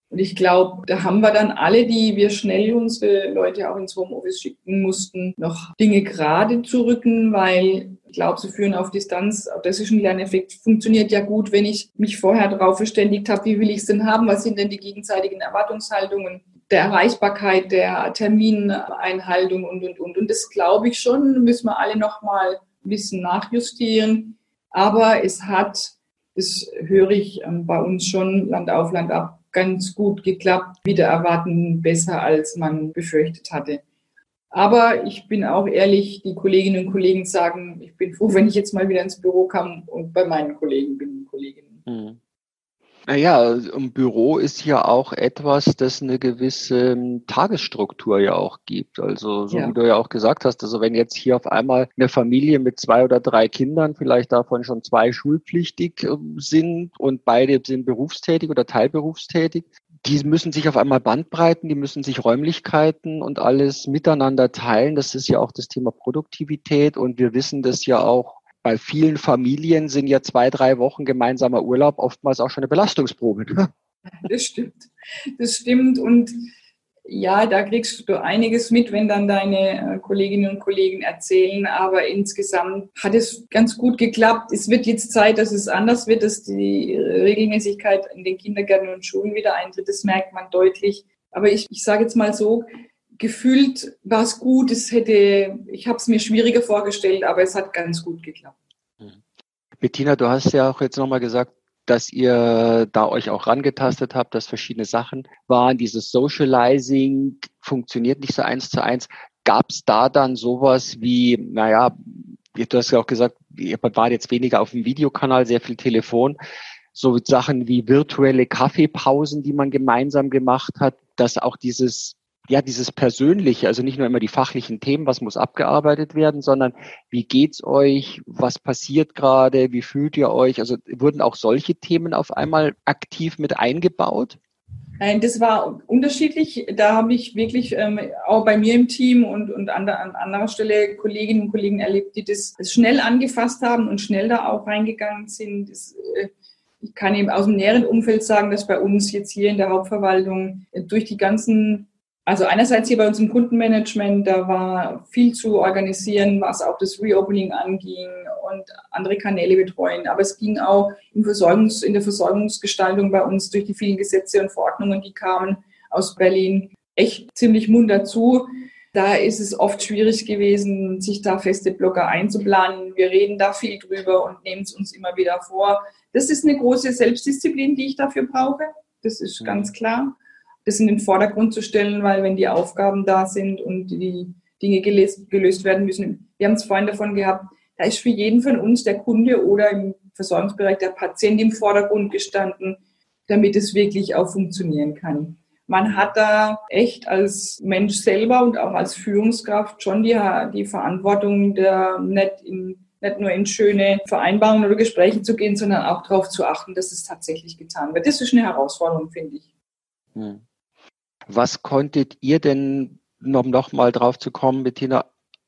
Und ich glaube, da haben wir dann alle, die wir schnell unsere Leute auch ins Homeoffice schicken mussten, noch Dinge gerade zu rücken, weil ich glaube, so führen auf Distanz, auch das ist ein Lerneffekt, funktioniert ja gut, wenn ich mich vorher darauf verständigt habe, wie will ich es denn haben, was sind denn die gegenseitigen Erwartungshaltungen, der Erreichbarkeit, der Termineinhaltung und, und, und. Und das glaube ich schon, müssen wir alle nochmal ein bisschen nachjustieren. Aber es hat, das höre ich ähm, bei uns schon Land auf, Land ab, ganz gut geklappt, wieder erwarten besser, als man befürchtet hatte. Aber ich bin auch ehrlich, die Kolleginnen und Kollegen sagen, ich bin froh, wenn ich jetzt mal wieder ins Büro kam und bei meinen Kollegen bin, Kolleginnen. Mhm. Naja, im Büro ist ja auch etwas, das eine gewisse ähm, Tagesstruktur ja auch gibt. Also so ja. wie du ja auch gesagt hast, also wenn jetzt hier auf einmal eine Familie mit zwei oder drei Kindern, vielleicht davon schon zwei schulpflichtig ähm, sind und beide sind berufstätig oder teilberufstätig, die müssen sich auf einmal Bandbreiten, die müssen sich Räumlichkeiten und alles miteinander teilen. Das ist ja auch das Thema Produktivität und wir wissen das ja auch bei vielen Familien sind ja zwei, drei Wochen gemeinsamer Urlaub oftmals auch schon eine Belastungsprobe. Ne? Das stimmt. Das stimmt. Und ja, da kriegst du einiges mit, wenn dann deine äh, Kolleginnen und Kollegen erzählen. Aber insgesamt hat es ganz gut geklappt. Es wird jetzt Zeit, dass es anders wird, dass die Regelmäßigkeit in den Kindergärten und Schulen wieder eintritt. Das merkt man deutlich. Aber ich, ich sage jetzt mal so, gefühlt war es gut. Es hätte, ich habe es mir schwieriger vorgestellt, aber es hat ganz gut geklappt. Mhm. Bettina, du hast ja auch jetzt nochmal gesagt, dass ihr da euch auch rangetastet habt, dass verschiedene Sachen waren. Dieses Socializing funktioniert nicht so eins zu eins. Gab es da dann sowas wie, naja, du hast ja auch gesagt, ihr wart jetzt weniger auf dem Videokanal, sehr viel Telefon, so Sachen wie virtuelle Kaffeepausen, die man gemeinsam gemacht hat, dass auch dieses ja, dieses Persönliche, also nicht nur immer die fachlichen Themen, was muss abgearbeitet werden, sondern wie geht's euch, was passiert gerade, wie fühlt ihr euch? Also wurden auch solche Themen auf einmal aktiv mit eingebaut? Nein, das war unterschiedlich. Da habe ich wirklich ähm, auch bei mir im Team und, und an, der, an anderer Stelle Kolleginnen und Kollegen erlebt, die das schnell angefasst haben und schnell da auch reingegangen sind. Das, äh, ich kann eben aus dem näheren Umfeld sagen, dass bei uns jetzt hier in der Hauptverwaltung durch die ganzen also einerseits hier bei uns im Kundenmanagement, da war viel zu organisieren, was auch das Reopening anging und andere Kanäle betreuen. Aber es ging auch in, Versorgungs-, in der Versorgungsgestaltung bei uns durch die vielen Gesetze und Verordnungen, die kamen aus Berlin, echt ziemlich munter zu. Da ist es oft schwierig gewesen, sich da feste Blocker einzuplanen. Wir reden da viel drüber und nehmen es uns immer wieder vor. Das ist eine große Selbstdisziplin, die ich dafür brauche. Das ist ganz klar das in den Vordergrund zu stellen, weil wenn die Aufgaben da sind und die Dinge gelöst, gelöst werden müssen, wir haben es vorhin davon gehabt, da ist für jeden von uns der Kunde oder im Versorgungsbereich der Patient im Vordergrund gestanden, damit es wirklich auch funktionieren kann. Man hat da echt als Mensch selber und auch als Führungskraft schon die, die Verantwortung, der nicht, in, nicht nur in schöne Vereinbarungen oder Gespräche zu gehen, sondern auch darauf zu achten, dass es tatsächlich getan wird. Das ist eine Herausforderung, finde ich. Hm. Was konntet ihr denn, um noch mal drauf zu kommen, Bettina,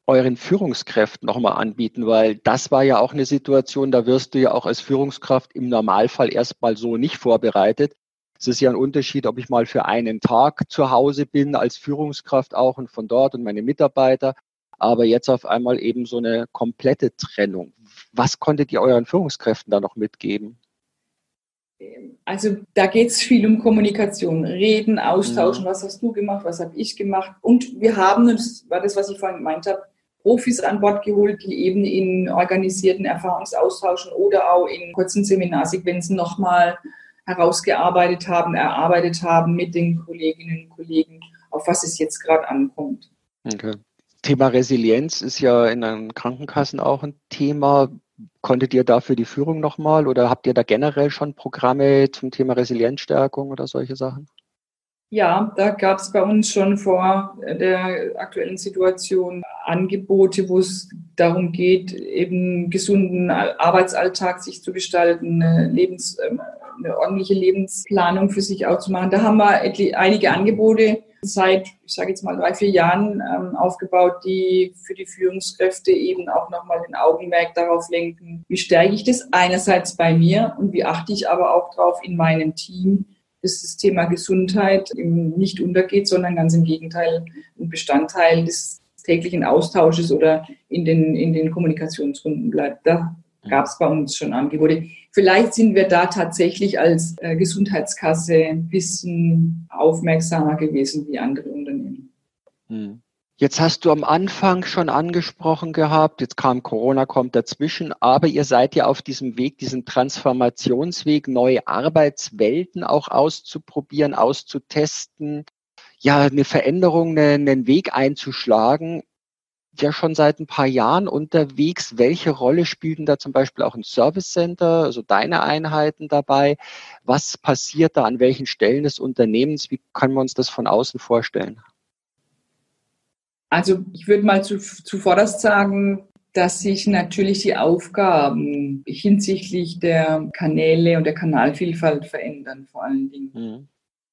euren Führungskräften nochmal anbieten? Weil das war ja auch eine Situation, da wirst du ja auch als Führungskraft im Normalfall erstmal so nicht vorbereitet. Es ist ja ein Unterschied, ob ich mal für einen Tag zu Hause bin, als Führungskraft auch und von dort und meine Mitarbeiter. Aber jetzt auf einmal eben so eine komplette Trennung. Was konntet ihr euren Führungskräften da noch mitgeben? Also da geht es viel um Kommunikation, reden, austauschen, ja. was hast du gemacht, was habe ich gemacht. Und wir haben, das war das, was ich vorhin gemeint habe, Profis an Bord geholt, die eben in organisierten Erfahrungsaustauschen oder auch in kurzen Seminarsequenzen nochmal herausgearbeitet haben, erarbeitet haben mit den Kolleginnen und Kollegen, auf was es jetzt gerade ankommt. Okay. Thema Resilienz ist ja in den Krankenkassen auch ein Thema. Konntet ihr dafür die Führung nochmal oder habt ihr da generell schon Programme zum Thema Resilienzstärkung oder solche Sachen? Ja, da gab es bei uns schon vor der aktuellen Situation Angebote, wo es darum geht, eben gesunden Arbeitsalltag sich zu gestalten, eine, Lebens, ähm, eine ordentliche Lebensplanung für sich auch zu machen. Da haben wir einige Angebote seit, ich sage jetzt mal, drei, vier Jahren ähm, aufgebaut, die für die Führungskräfte eben auch nochmal den Augenmerk darauf lenken, wie stärke ich das einerseits bei mir und wie achte ich aber auch darauf in meinem Team, dass das Thema Gesundheit nicht untergeht, sondern ganz im Gegenteil ein Bestandteil des täglichen Austausches oder in den, in den Kommunikationsrunden bleibt. Da gab es bei uns schon Angebote. Vielleicht sind wir da tatsächlich als äh, Gesundheitskasse ein bisschen aufmerksamer gewesen wie andere Unternehmen. Hm. Jetzt hast du am Anfang schon angesprochen gehabt, jetzt kam Corona, kommt dazwischen, aber ihr seid ja auf diesem Weg, diesen Transformationsweg, neue Arbeitswelten auch auszuprobieren, auszutesten, ja, eine Veränderung, einen Weg einzuschlagen ja schon seit ein paar Jahren unterwegs. Welche Rolle spielten da zum Beispiel auch ein Service Center, also deine Einheiten dabei? Was passiert da an welchen Stellen des Unternehmens? Wie können wir uns das von außen vorstellen? Also ich würde mal zu, zuvorderst sagen, dass sich natürlich die Aufgaben hinsichtlich der Kanäle und der Kanalvielfalt verändern, vor allen Dingen. Mhm.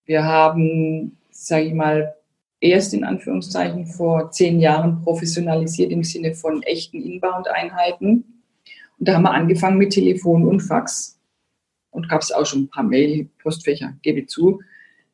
Wir haben, sage ich mal, erst in Anführungszeichen vor zehn Jahren professionalisiert im Sinne von echten Inbound-Einheiten. Und da haben wir angefangen mit Telefon und Fax. Und gab es auch schon ein paar Mail-Postfächer, gebe ich zu.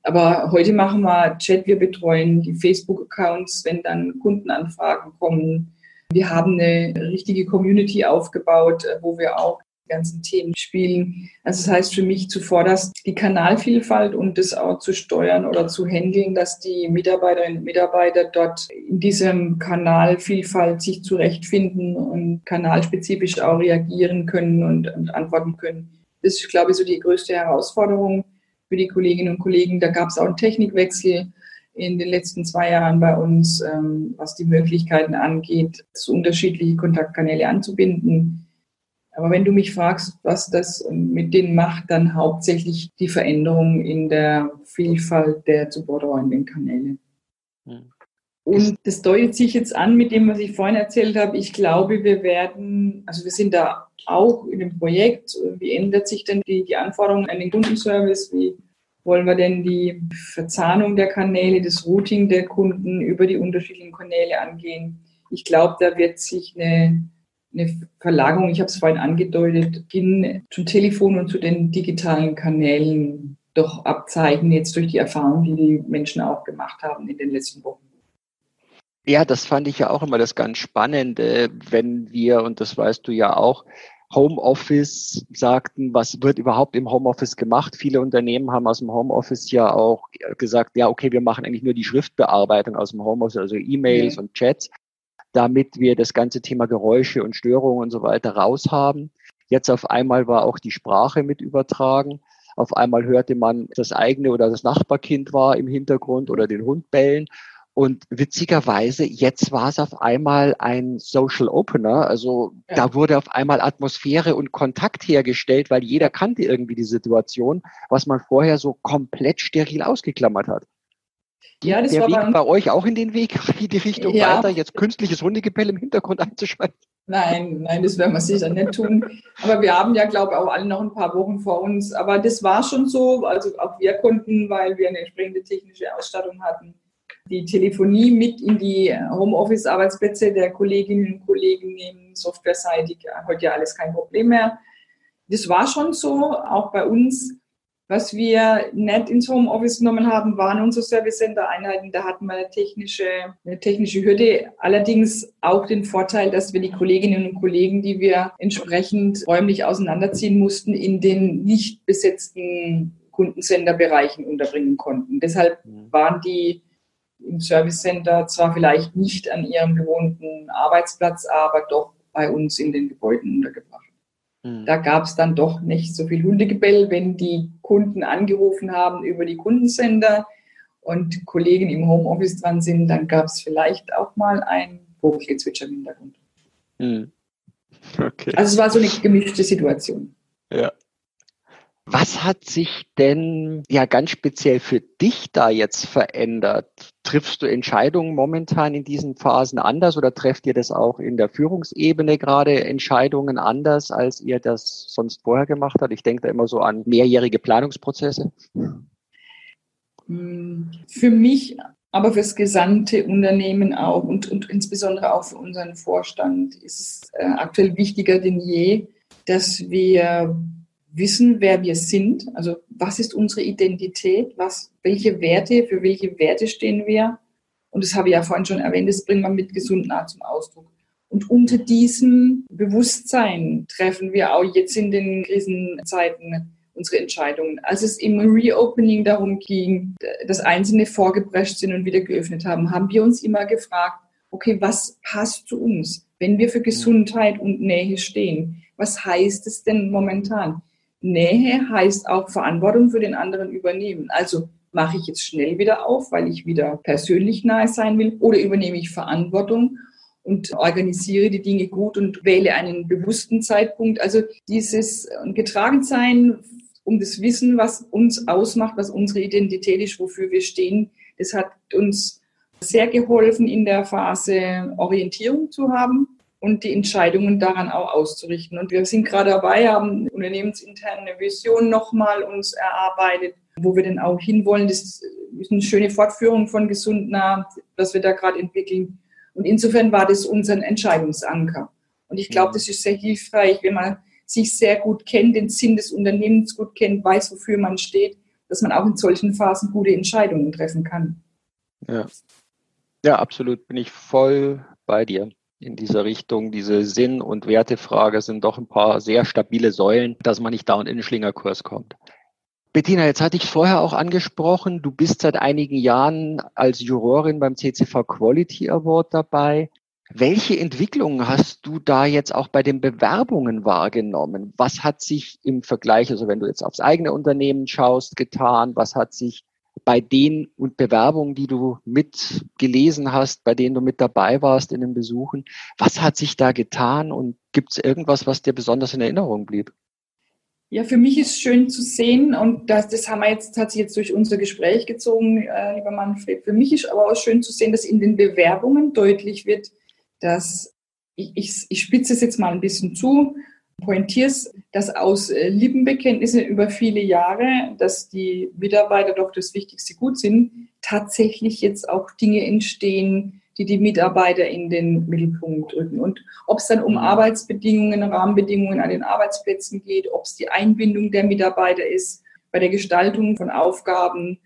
Aber heute machen wir Chat, wir betreuen die Facebook-Accounts, wenn dann Kundenanfragen kommen. Wir haben eine richtige Community aufgebaut, wo wir auch ganzen Themen spielen. Also das heißt für mich zuvorderst die Kanalvielfalt und das auch zu steuern oder zu handeln, dass die Mitarbeiterinnen und Mitarbeiter dort in diesem Kanalvielfalt sich zurechtfinden und kanalspezifisch auch reagieren können und, und antworten können. Das ist, glaube ich, so die größte Herausforderung für die Kolleginnen und Kollegen. Da gab es auch einen Technikwechsel in den letzten zwei Jahren bei uns, ähm, was die Möglichkeiten angeht, so unterschiedliche Kontaktkanäle anzubinden. Aber wenn du mich fragst, was das mit denen macht, dann hauptsächlich die Veränderung in der Vielfalt der zu betreuenden Kanäle. Hm. Und das deutet sich jetzt an mit dem, was ich vorhin erzählt habe. Ich glaube, wir werden, also wir sind da auch in dem Projekt. Wie ändert sich denn die, die Anforderungen an den Kundenservice? Wie wollen wir denn die Verzahnung der Kanäle, das Routing der Kunden über die unterschiedlichen Kanäle angehen? Ich glaube, da wird sich eine eine Verlagerung, ich habe es vorhin angedeutet, hin zum Telefon und zu den digitalen Kanälen doch abzeichnen, jetzt durch die Erfahrung, die die Menschen auch gemacht haben in den letzten Wochen. Ja, das fand ich ja auch immer das ganz Spannende, wenn wir, und das weißt du ja auch, Homeoffice sagten, was wird überhaupt im Homeoffice gemacht? Viele Unternehmen haben aus dem Homeoffice ja auch gesagt, ja, okay, wir machen eigentlich nur die Schriftbearbeitung aus dem Homeoffice, also E-Mails mhm. und Chats damit wir das ganze Thema Geräusche und Störungen und so weiter raus haben. Jetzt auf einmal war auch die Sprache mit übertragen. Auf einmal hörte man das eigene oder das Nachbarkind war im Hintergrund oder den Hund bellen. Und witzigerweise, jetzt war es auf einmal ein Social Opener. Also ja. da wurde auf einmal Atmosphäre und Kontakt hergestellt, weil jeder kannte irgendwie die Situation, was man vorher so komplett steril ausgeklammert hat. Ja, das der war Weg bei, bei, euch auch in den Weg, in die Richtung ja. weiter, jetzt künstliches Hundegebell im Hintergrund einzuschalten? Nein, nein, das werden wir sicher nicht tun. Aber wir haben ja, glaube ich, auch alle noch ein paar Wochen vor uns. Aber das war schon so. Also auch wir konnten, weil wir eine entsprechende technische Ausstattung hatten, die Telefonie mit in die Homeoffice-Arbeitsplätze der Kolleginnen und Kollegen nehmen, softwareseitig, heute ja alles kein Problem mehr. Das war schon so, auch bei uns. Was wir nicht ins Homeoffice genommen haben, waren unsere Service Center Einheiten. Da hatten wir eine technische, eine technische Hürde. Allerdings auch den Vorteil, dass wir die Kolleginnen und Kollegen, die wir entsprechend räumlich auseinanderziehen mussten, in den nicht besetzten Kundensenderbereichen unterbringen konnten. Deshalb waren die im Service Center zwar vielleicht nicht an ihrem gewohnten Arbeitsplatz, aber doch bei uns in den Gebäuden untergebracht. Mhm. Da gab es dann doch nicht so viel Hundegebell, wenn die Kunden angerufen haben über die Kundensender und Kollegen im Homeoffice dran sind, dann gab es vielleicht auch mal ein Vogelgezwitscher im Hintergrund. Mhm. Okay. Also es war so eine gemischte Situation. Ja. Was hat sich denn ja ganz speziell für dich da jetzt verändert? Triffst du Entscheidungen momentan in diesen Phasen anders oder trefft ihr das auch in der Führungsebene gerade Entscheidungen anders, als ihr das sonst vorher gemacht habt? Ich denke da immer so an mehrjährige Planungsprozesse. Hm, für mich, aber fürs gesamte Unternehmen auch und, und insbesondere auch für unseren Vorstand ist es äh, aktuell wichtiger denn je, dass wir wissen, wer wir sind, also was ist unsere Identität, was, welche Werte, für welche Werte stehen wir. Und das habe ich ja vorhin schon erwähnt, das bringen wir mit gesunden Art zum Ausdruck. Und unter diesem Bewusstsein treffen wir auch jetzt in den Krisenzeiten unsere Entscheidungen. Als es im Reopening darum ging, dass Einzelne vorgeprescht sind und wieder geöffnet haben, haben wir uns immer gefragt, okay, was passt zu uns, wenn wir für Gesundheit und Nähe stehen? Was heißt es denn momentan? Nähe heißt auch Verantwortung für den anderen übernehmen. Also mache ich jetzt schnell wieder auf, weil ich wieder persönlich nahe sein will, oder übernehme ich Verantwortung und organisiere die Dinge gut und wähle einen bewussten Zeitpunkt. Also dieses Getragensein um das Wissen, was uns ausmacht, was unsere Identität ist, wofür wir stehen, das hat uns sehr geholfen, in der Phase Orientierung zu haben und die Entscheidungen daran auch auszurichten. Und wir sind gerade dabei, haben unternehmensintern eine Vision nochmal uns erarbeitet, wo wir denn auch hinwollen. Das ist eine schöne Fortführung von Gesundnah, was wir da gerade entwickeln. Und insofern war das unser Entscheidungsanker. Und ich glaube, das ist sehr hilfreich, wenn man sich sehr gut kennt, den Sinn des Unternehmens gut kennt, weiß, wofür man steht, dass man auch in solchen Phasen gute Entscheidungen treffen kann. Ja, ja absolut, bin ich voll bei dir in dieser Richtung. Diese Sinn- und Wertefrage sind doch ein paar sehr stabile Säulen, dass man nicht da und in den Schlingerkurs kommt. Bettina, jetzt hatte ich vorher auch angesprochen, du bist seit einigen Jahren als Jurorin beim CCV Quality Award dabei. Welche Entwicklungen hast du da jetzt auch bei den Bewerbungen wahrgenommen? Was hat sich im Vergleich, also wenn du jetzt aufs eigene Unternehmen schaust, getan? Was hat sich bei den und Bewerbungen, die du mitgelesen hast, bei denen du mit dabei warst in den Besuchen, was hat sich da getan und gibt es irgendwas, was dir besonders in Erinnerung blieb? Ja, für mich ist schön zu sehen und das, das haben wir jetzt, hat sich jetzt durch unser Gespräch gezogen, äh, lieber Manfred. Für mich ist aber auch schön zu sehen, dass in den Bewerbungen deutlich wird, dass ich, ich, ich spitze es jetzt mal ein bisschen zu, pointierst, dass aus äh, Lippenbekenntnissen über viele Jahre, dass die Mitarbeiter doch das wichtigste Gut sind, tatsächlich jetzt auch Dinge entstehen, die die Mitarbeiter in den Mittelpunkt rücken. Und ob es dann um mhm. Arbeitsbedingungen, Rahmenbedingungen an den Arbeitsplätzen geht, ob es die Einbindung der Mitarbeiter ist, bei der Gestaltung von Aufgaben,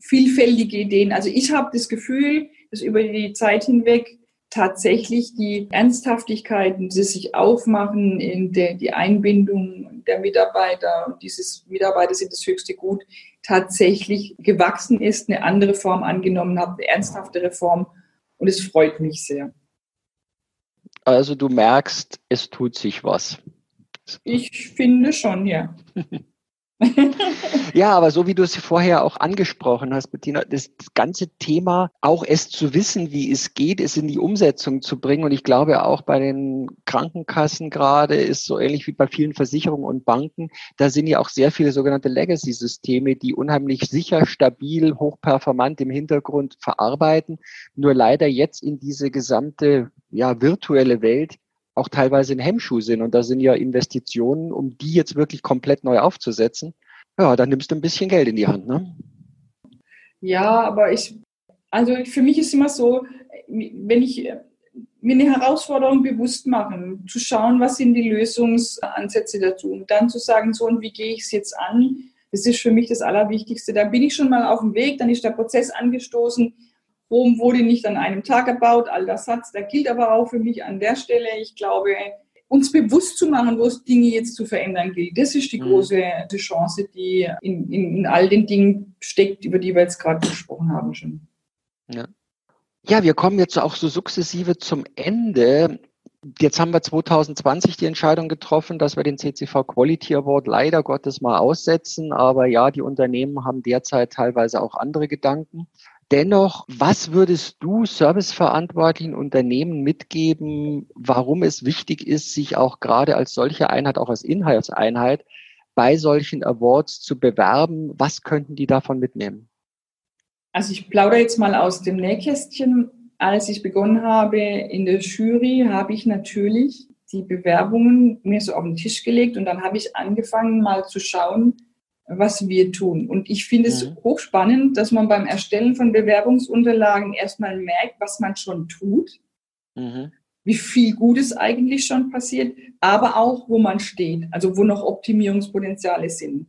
vielfältige Ideen. Also ich habe das Gefühl, dass über die Zeit hinweg tatsächlich die Ernsthaftigkeiten, die sich aufmachen in der, die Einbindung der Mitarbeiter und dieses Mitarbeiter sind das höchste Gut, tatsächlich gewachsen ist, eine andere Form angenommen hat, eine ernsthaftere Form. Und es freut mich sehr. Also du merkst, es tut sich was. Ich finde schon, ja. ja, aber so wie du es vorher auch angesprochen hast, Bettina, das, ganze Thema, auch es zu wissen, wie es geht, es in die Umsetzung zu bringen. Und ich glaube auch bei den Krankenkassen gerade ist so ähnlich wie bei vielen Versicherungen und Banken. Da sind ja auch sehr viele sogenannte Legacy-Systeme, die unheimlich sicher, stabil, hochperformant im Hintergrund verarbeiten. Nur leider jetzt in diese gesamte, ja, virtuelle Welt auch teilweise ein Hemmschuh sind. Und da sind ja Investitionen, um die jetzt wirklich komplett neu aufzusetzen. Ja, dann nimmst du ein bisschen Geld in die Hand, ne? Ja, aber ich, Also für mich ist immer so, wenn ich mir eine Herausforderung bewusst machen, zu schauen, was sind die Lösungsansätze dazu und dann zu sagen, so und wie gehe ich es jetzt an, das ist für mich das Allerwichtigste. Da bin ich schon mal auf dem Weg, dann ist der Prozess angestoßen. Rom wurde nicht an einem Tag erbaut, all das Satz. Da gilt aber auch für mich an der Stelle, ich glaube, uns bewusst zu machen, wo es Dinge jetzt zu verändern gilt. Das ist die mhm. große die Chance, die in, in, in all den Dingen steckt, über die wir jetzt gerade gesprochen haben schon. Ja. Ja, wir kommen jetzt auch so sukzessive zum Ende. Jetzt haben wir 2020 die Entscheidung getroffen, dass wir den CCV Quality Award leider Gottes mal aussetzen. Aber ja, die Unternehmen haben derzeit teilweise auch andere Gedanken. Dennoch, was würdest du serviceverantwortlichen Unternehmen mitgeben, warum es wichtig ist, sich auch gerade als solche Einheit, auch als Inhaltseinheit bei solchen Awards zu bewerben? Was könnten die davon mitnehmen? Also ich plaudere jetzt mal aus dem Nähkästchen. Als ich begonnen habe in der Jury, habe ich natürlich die Bewerbungen mir so auf den Tisch gelegt und dann habe ich angefangen mal zu schauen, was wir tun. Und ich finde es mhm. hochspannend, dass man beim Erstellen von Bewerbungsunterlagen erstmal merkt, was man schon tut, mhm. wie viel Gutes eigentlich schon passiert, aber auch, wo man steht, also wo noch Optimierungspotenziale sind.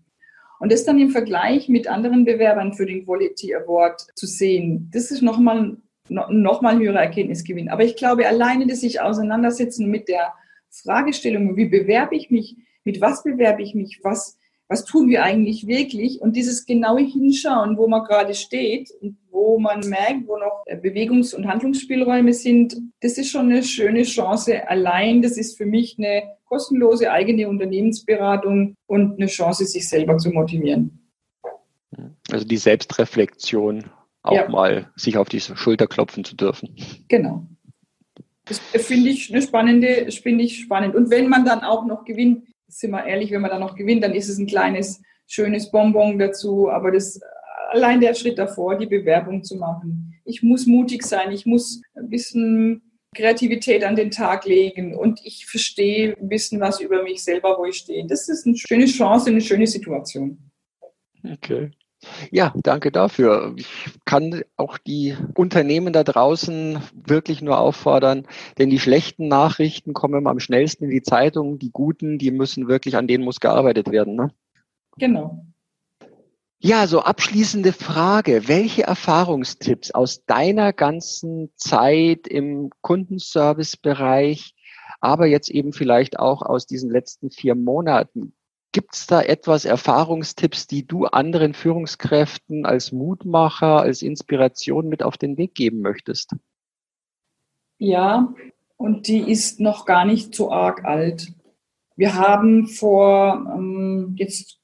Und das dann im Vergleich mit anderen Bewerbern für den Quality Award zu sehen, das ist nochmal noch mal ein höherer Erkenntnisgewinn. Aber ich glaube, alleine das sich auseinandersetzen mit der Fragestellung, wie bewerbe ich mich, mit was bewerbe ich mich, was, was tun wir eigentlich wirklich und dieses genaue Hinschauen, wo man gerade steht und wo man merkt, wo noch Bewegungs- und Handlungsspielräume sind, das ist schon eine schöne Chance. Allein, das ist für mich eine kostenlose eigene Unternehmensberatung und eine Chance, sich selber zu motivieren. Also die Selbstreflexion, auch ja. mal sich auf die Schulter klopfen zu dürfen. Genau. Das finde ich eine spannende, finde ich spannend. Und wenn man dann auch noch gewinnt, sind wir ehrlich, wenn man dann noch gewinnt, dann ist es ein kleines, schönes Bonbon dazu. Aber das allein der Schritt davor, die Bewerbung zu machen. Ich muss mutig sein, ich muss ein bisschen Kreativität an den Tag legen und ich verstehe ein bisschen was über mich selber, wo ich stehe. Das ist eine schöne Chance, eine schöne Situation. Okay. Ja, danke dafür. Ich kann auch die Unternehmen da draußen wirklich nur auffordern, denn die schlechten Nachrichten kommen am schnellsten in die Zeitung. Die guten, die müssen wirklich, an denen muss gearbeitet werden. Ne? Genau. Ja, so abschließende Frage. Welche Erfahrungstipps aus deiner ganzen Zeit im Kundenservice-Bereich, aber jetzt eben vielleicht auch aus diesen letzten vier Monaten, gibt es da etwas Erfahrungstipps, die du anderen Führungskräften als Mutmacher, als Inspiration mit auf den Weg geben möchtest? Ja, und die ist noch gar nicht so arg alt. Wir haben vor ähm, jetzt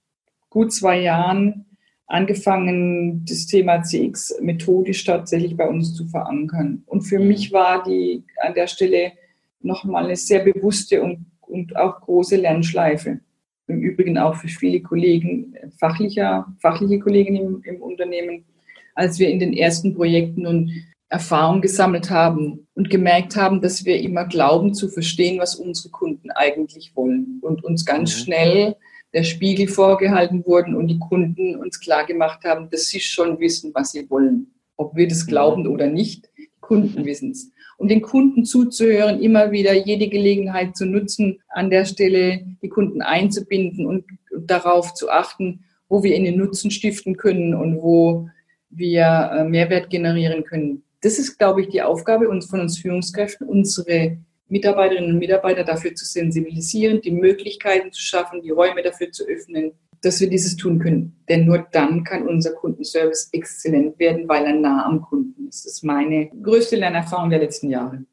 gut zwei Jahren angefangen, das Thema CX methodisch tatsächlich bei uns zu verankern. Und für mhm. mich war die an der Stelle nochmal eine sehr bewusste und, und auch große Lernschleife. Im Übrigen auch für viele Kollegen, fachlicher, fachliche Kollegen im, im Unternehmen, als wir in den ersten Projekten nun Erfahrung gesammelt haben und gemerkt haben, dass wir immer glauben zu verstehen, was unsere Kunden eigentlich wollen und uns ganz mhm. schnell der Spiegel vorgehalten wurden und die Kunden uns klar gemacht haben, dass sie schon wissen, was sie wollen. Ob wir das mhm. glauben oder nicht, die Kunden wissen es. Und den Kunden zuzuhören, immer wieder jede Gelegenheit zu nutzen, an der Stelle die Kunden einzubinden und darauf zu achten, wo wir ihnen Nutzen stiften können und wo wir äh, Mehrwert generieren können. Das ist, glaube ich, die Aufgabe uns von uns Führungskräften, unsere Mitarbeiterinnen und Mitarbeiter dafür zu sensibilisieren, die Möglichkeiten zu schaffen, die Räume dafür zu öffnen, dass wir dieses tun können. Denn nur dann kann unser Kundenservice exzellent werden, weil er nah am Kunden ist. Das ist meine größte Lernerfahrung der letzten Jahre.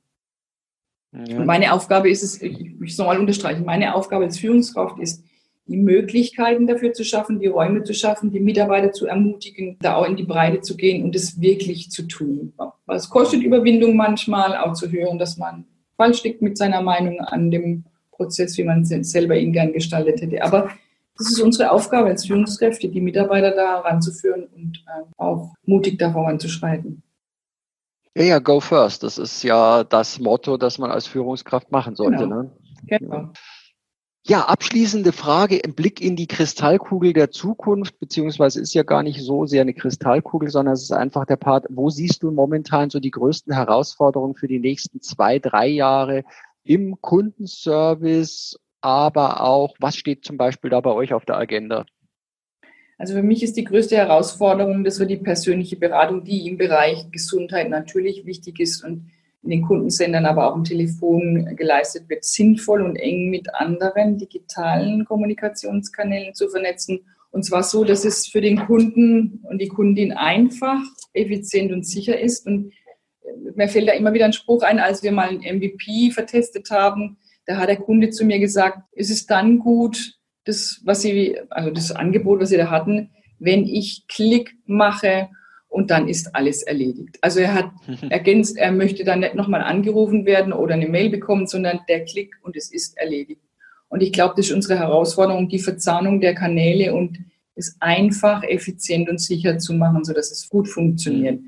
Ja. Und meine Aufgabe ist es, ich muss nochmal unterstreichen, meine Aufgabe als Führungskraft ist, die Möglichkeiten dafür zu schaffen, die Räume zu schaffen, die Mitarbeiter zu ermutigen, da auch in die Breite zu gehen und es wirklich zu tun. Es kostet Überwindung manchmal, auch zu hören, dass man falsch liegt mit seiner Meinung an dem Prozess, wie man selber ihn gern gestaltet hätte. Aber das ist unsere Aufgabe als Führungskräfte, die Mitarbeiter da ranzuführen und äh, auch mutig da voranzuschreiten. Ja, ja, go first. Das ist ja das Motto, das man als Führungskraft machen sollte. Genau. Ne? genau. Ja, abschließende Frage im Blick in die Kristallkugel der Zukunft, beziehungsweise ist ja gar nicht so sehr eine Kristallkugel, sondern es ist einfach der Part, wo siehst du momentan so die größten Herausforderungen für die nächsten zwei, drei Jahre im Kundenservice, aber auch, was steht zum Beispiel da bei euch auf der Agenda? Also für mich ist die größte Herausforderung, dass wir die persönliche Beratung, die im Bereich Gesundheit natürlich wichtig ist und in den Kundensendern, aber auch im Telefon geleistet wird, sinnvoll und eng mit anderen digitalen Kommunikationskanälen zu vernetzen. Und zwar so, dass es für den Kunden und die Kundin einfach, effizient und sicher ist. Und mir fällt da immer wieder ein Spruch ein, als wir mal ein MVP vertestet haben, da hat der Kunde zu mir gesagt, es ist dann gut, das, was sie, also das Angebot, was sie da hatten, wenn ich Klick mache und dann ist alles erledigt. Also er hat ergänzt, er möchte dann nicht nochmal angerufen werden oder eine Mail bekommen, sondern der Klick und es ist erledigt. Und ich glaube, das ist unsere Herausforderung, die Verzahnung der Kanäle und es einfach, effizient und sicher zu machen, sodass es gut funktioniert.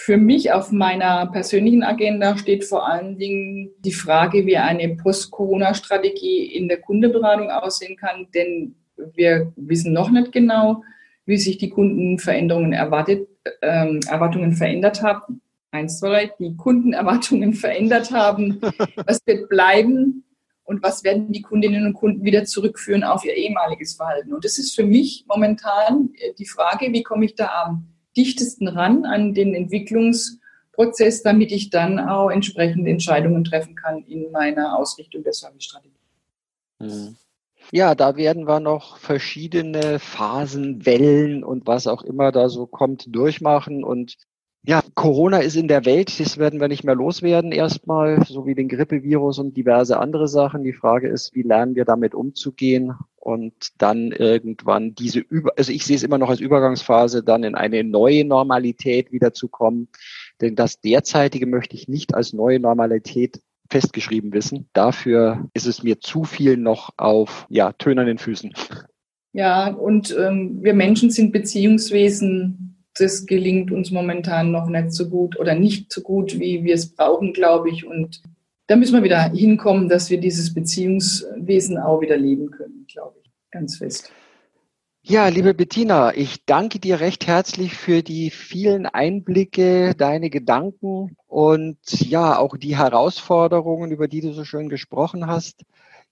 Für mich auf meiner persönlichen Agenda steht vor allen Dingen die Frage, wie eine Post-Corona-Strategie in der Kundeberatung aussehen kann, denn wir wissen noch nicht genau, wie sich die Kundenveränderungen erwartet, ähm, Erwartungen verändert haben. Eins, zwei, die Kundenerwartungen verändert haben. Was wird bleiben? Und was werden die Kundinnen und Kunden wieder zurückführen auf ihr ehemaliges Verhalten? Und das ist für mich momentan äh, die Frage, wie komme ich da am dichtesten ran an den Entwicklungsprozess, damit ich dann auch entsprechende Entscheidungen treffen kann in meiner Ausrichtung der Servicestrategie. Mhm. Ja, da werden wir noch verschiedene Phasen, Wellen und was auch immer da so kommt, durchmachen. Und ja, Corona ist in der Welt, das werden wir nicht mehr loswerden erstmal, so wie den Grippevirus und diverse andere Sachen. Die Frage ist, wie lernen wir damit umzugehen und dann irgendwann diese Über, also ich sehe es immer noch als Übergangsphase, dann in eine neue Normalität wiederzukommen. Denn das derzeitige möchte ich nicht als neue Normalität festgeschrieben wissen. Dafür ist es mir zu viel noch auf ja, tönernen Füßen. Ja, und ähm, wir Menschen sind Beziehungswesen. Das gelingt uns momentan noch nicht so gut oder nicht so gut, wie wir es brauchen, glaube ich. Und da müssen wir wieder hinkommen, dass wir dieses Beziehungswesen auch wieder leben können, glaube ich, ganz fest. Ja, liebe Bettina, ich danke dir recht herzlich für die vielen Einblicke, deine Gedanken und ja, auch die Herausforderungen, über die du so schön gesprochen hast.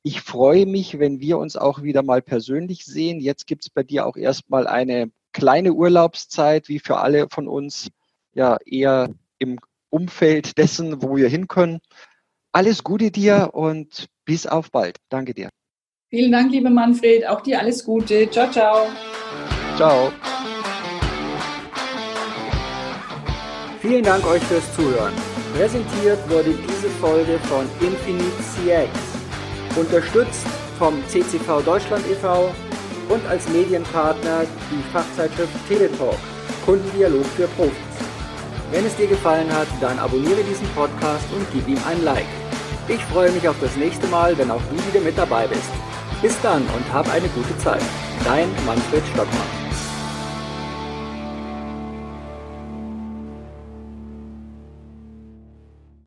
Ich freue mich, wenn wir uns auch wieder mal persönlich sehen. Jetzt gibt's bei dir auch erstmal eine kleine Urlaubszeit, wie für alle von uns, ja, eher im Umfeld dessen, wo wir hin können. Alles Gute dir und bis auf bald. Danke dir. Vielen Dank, lieber Manfred. Auch dir alles Gute. Ciao, ciao. Ciao. Vielen Dank euch fürs Zuhören. Präsentiert wurde diese Folge von Infinite CX, unterstützt vom CCV Deutschland e.V. und als Medienpartner die Fachzeitschrift Teletalk, Kundendialog für Profis. Wenn es dir gefallen hat, dann abonniere diesen Podcast und gib ihm ein Like. Ich freue mich auf das nächste Mal, wenn auch du wieder mit dabei bist. Bis dann und hab eine gute Zeit. Dein Manfred Stockmann.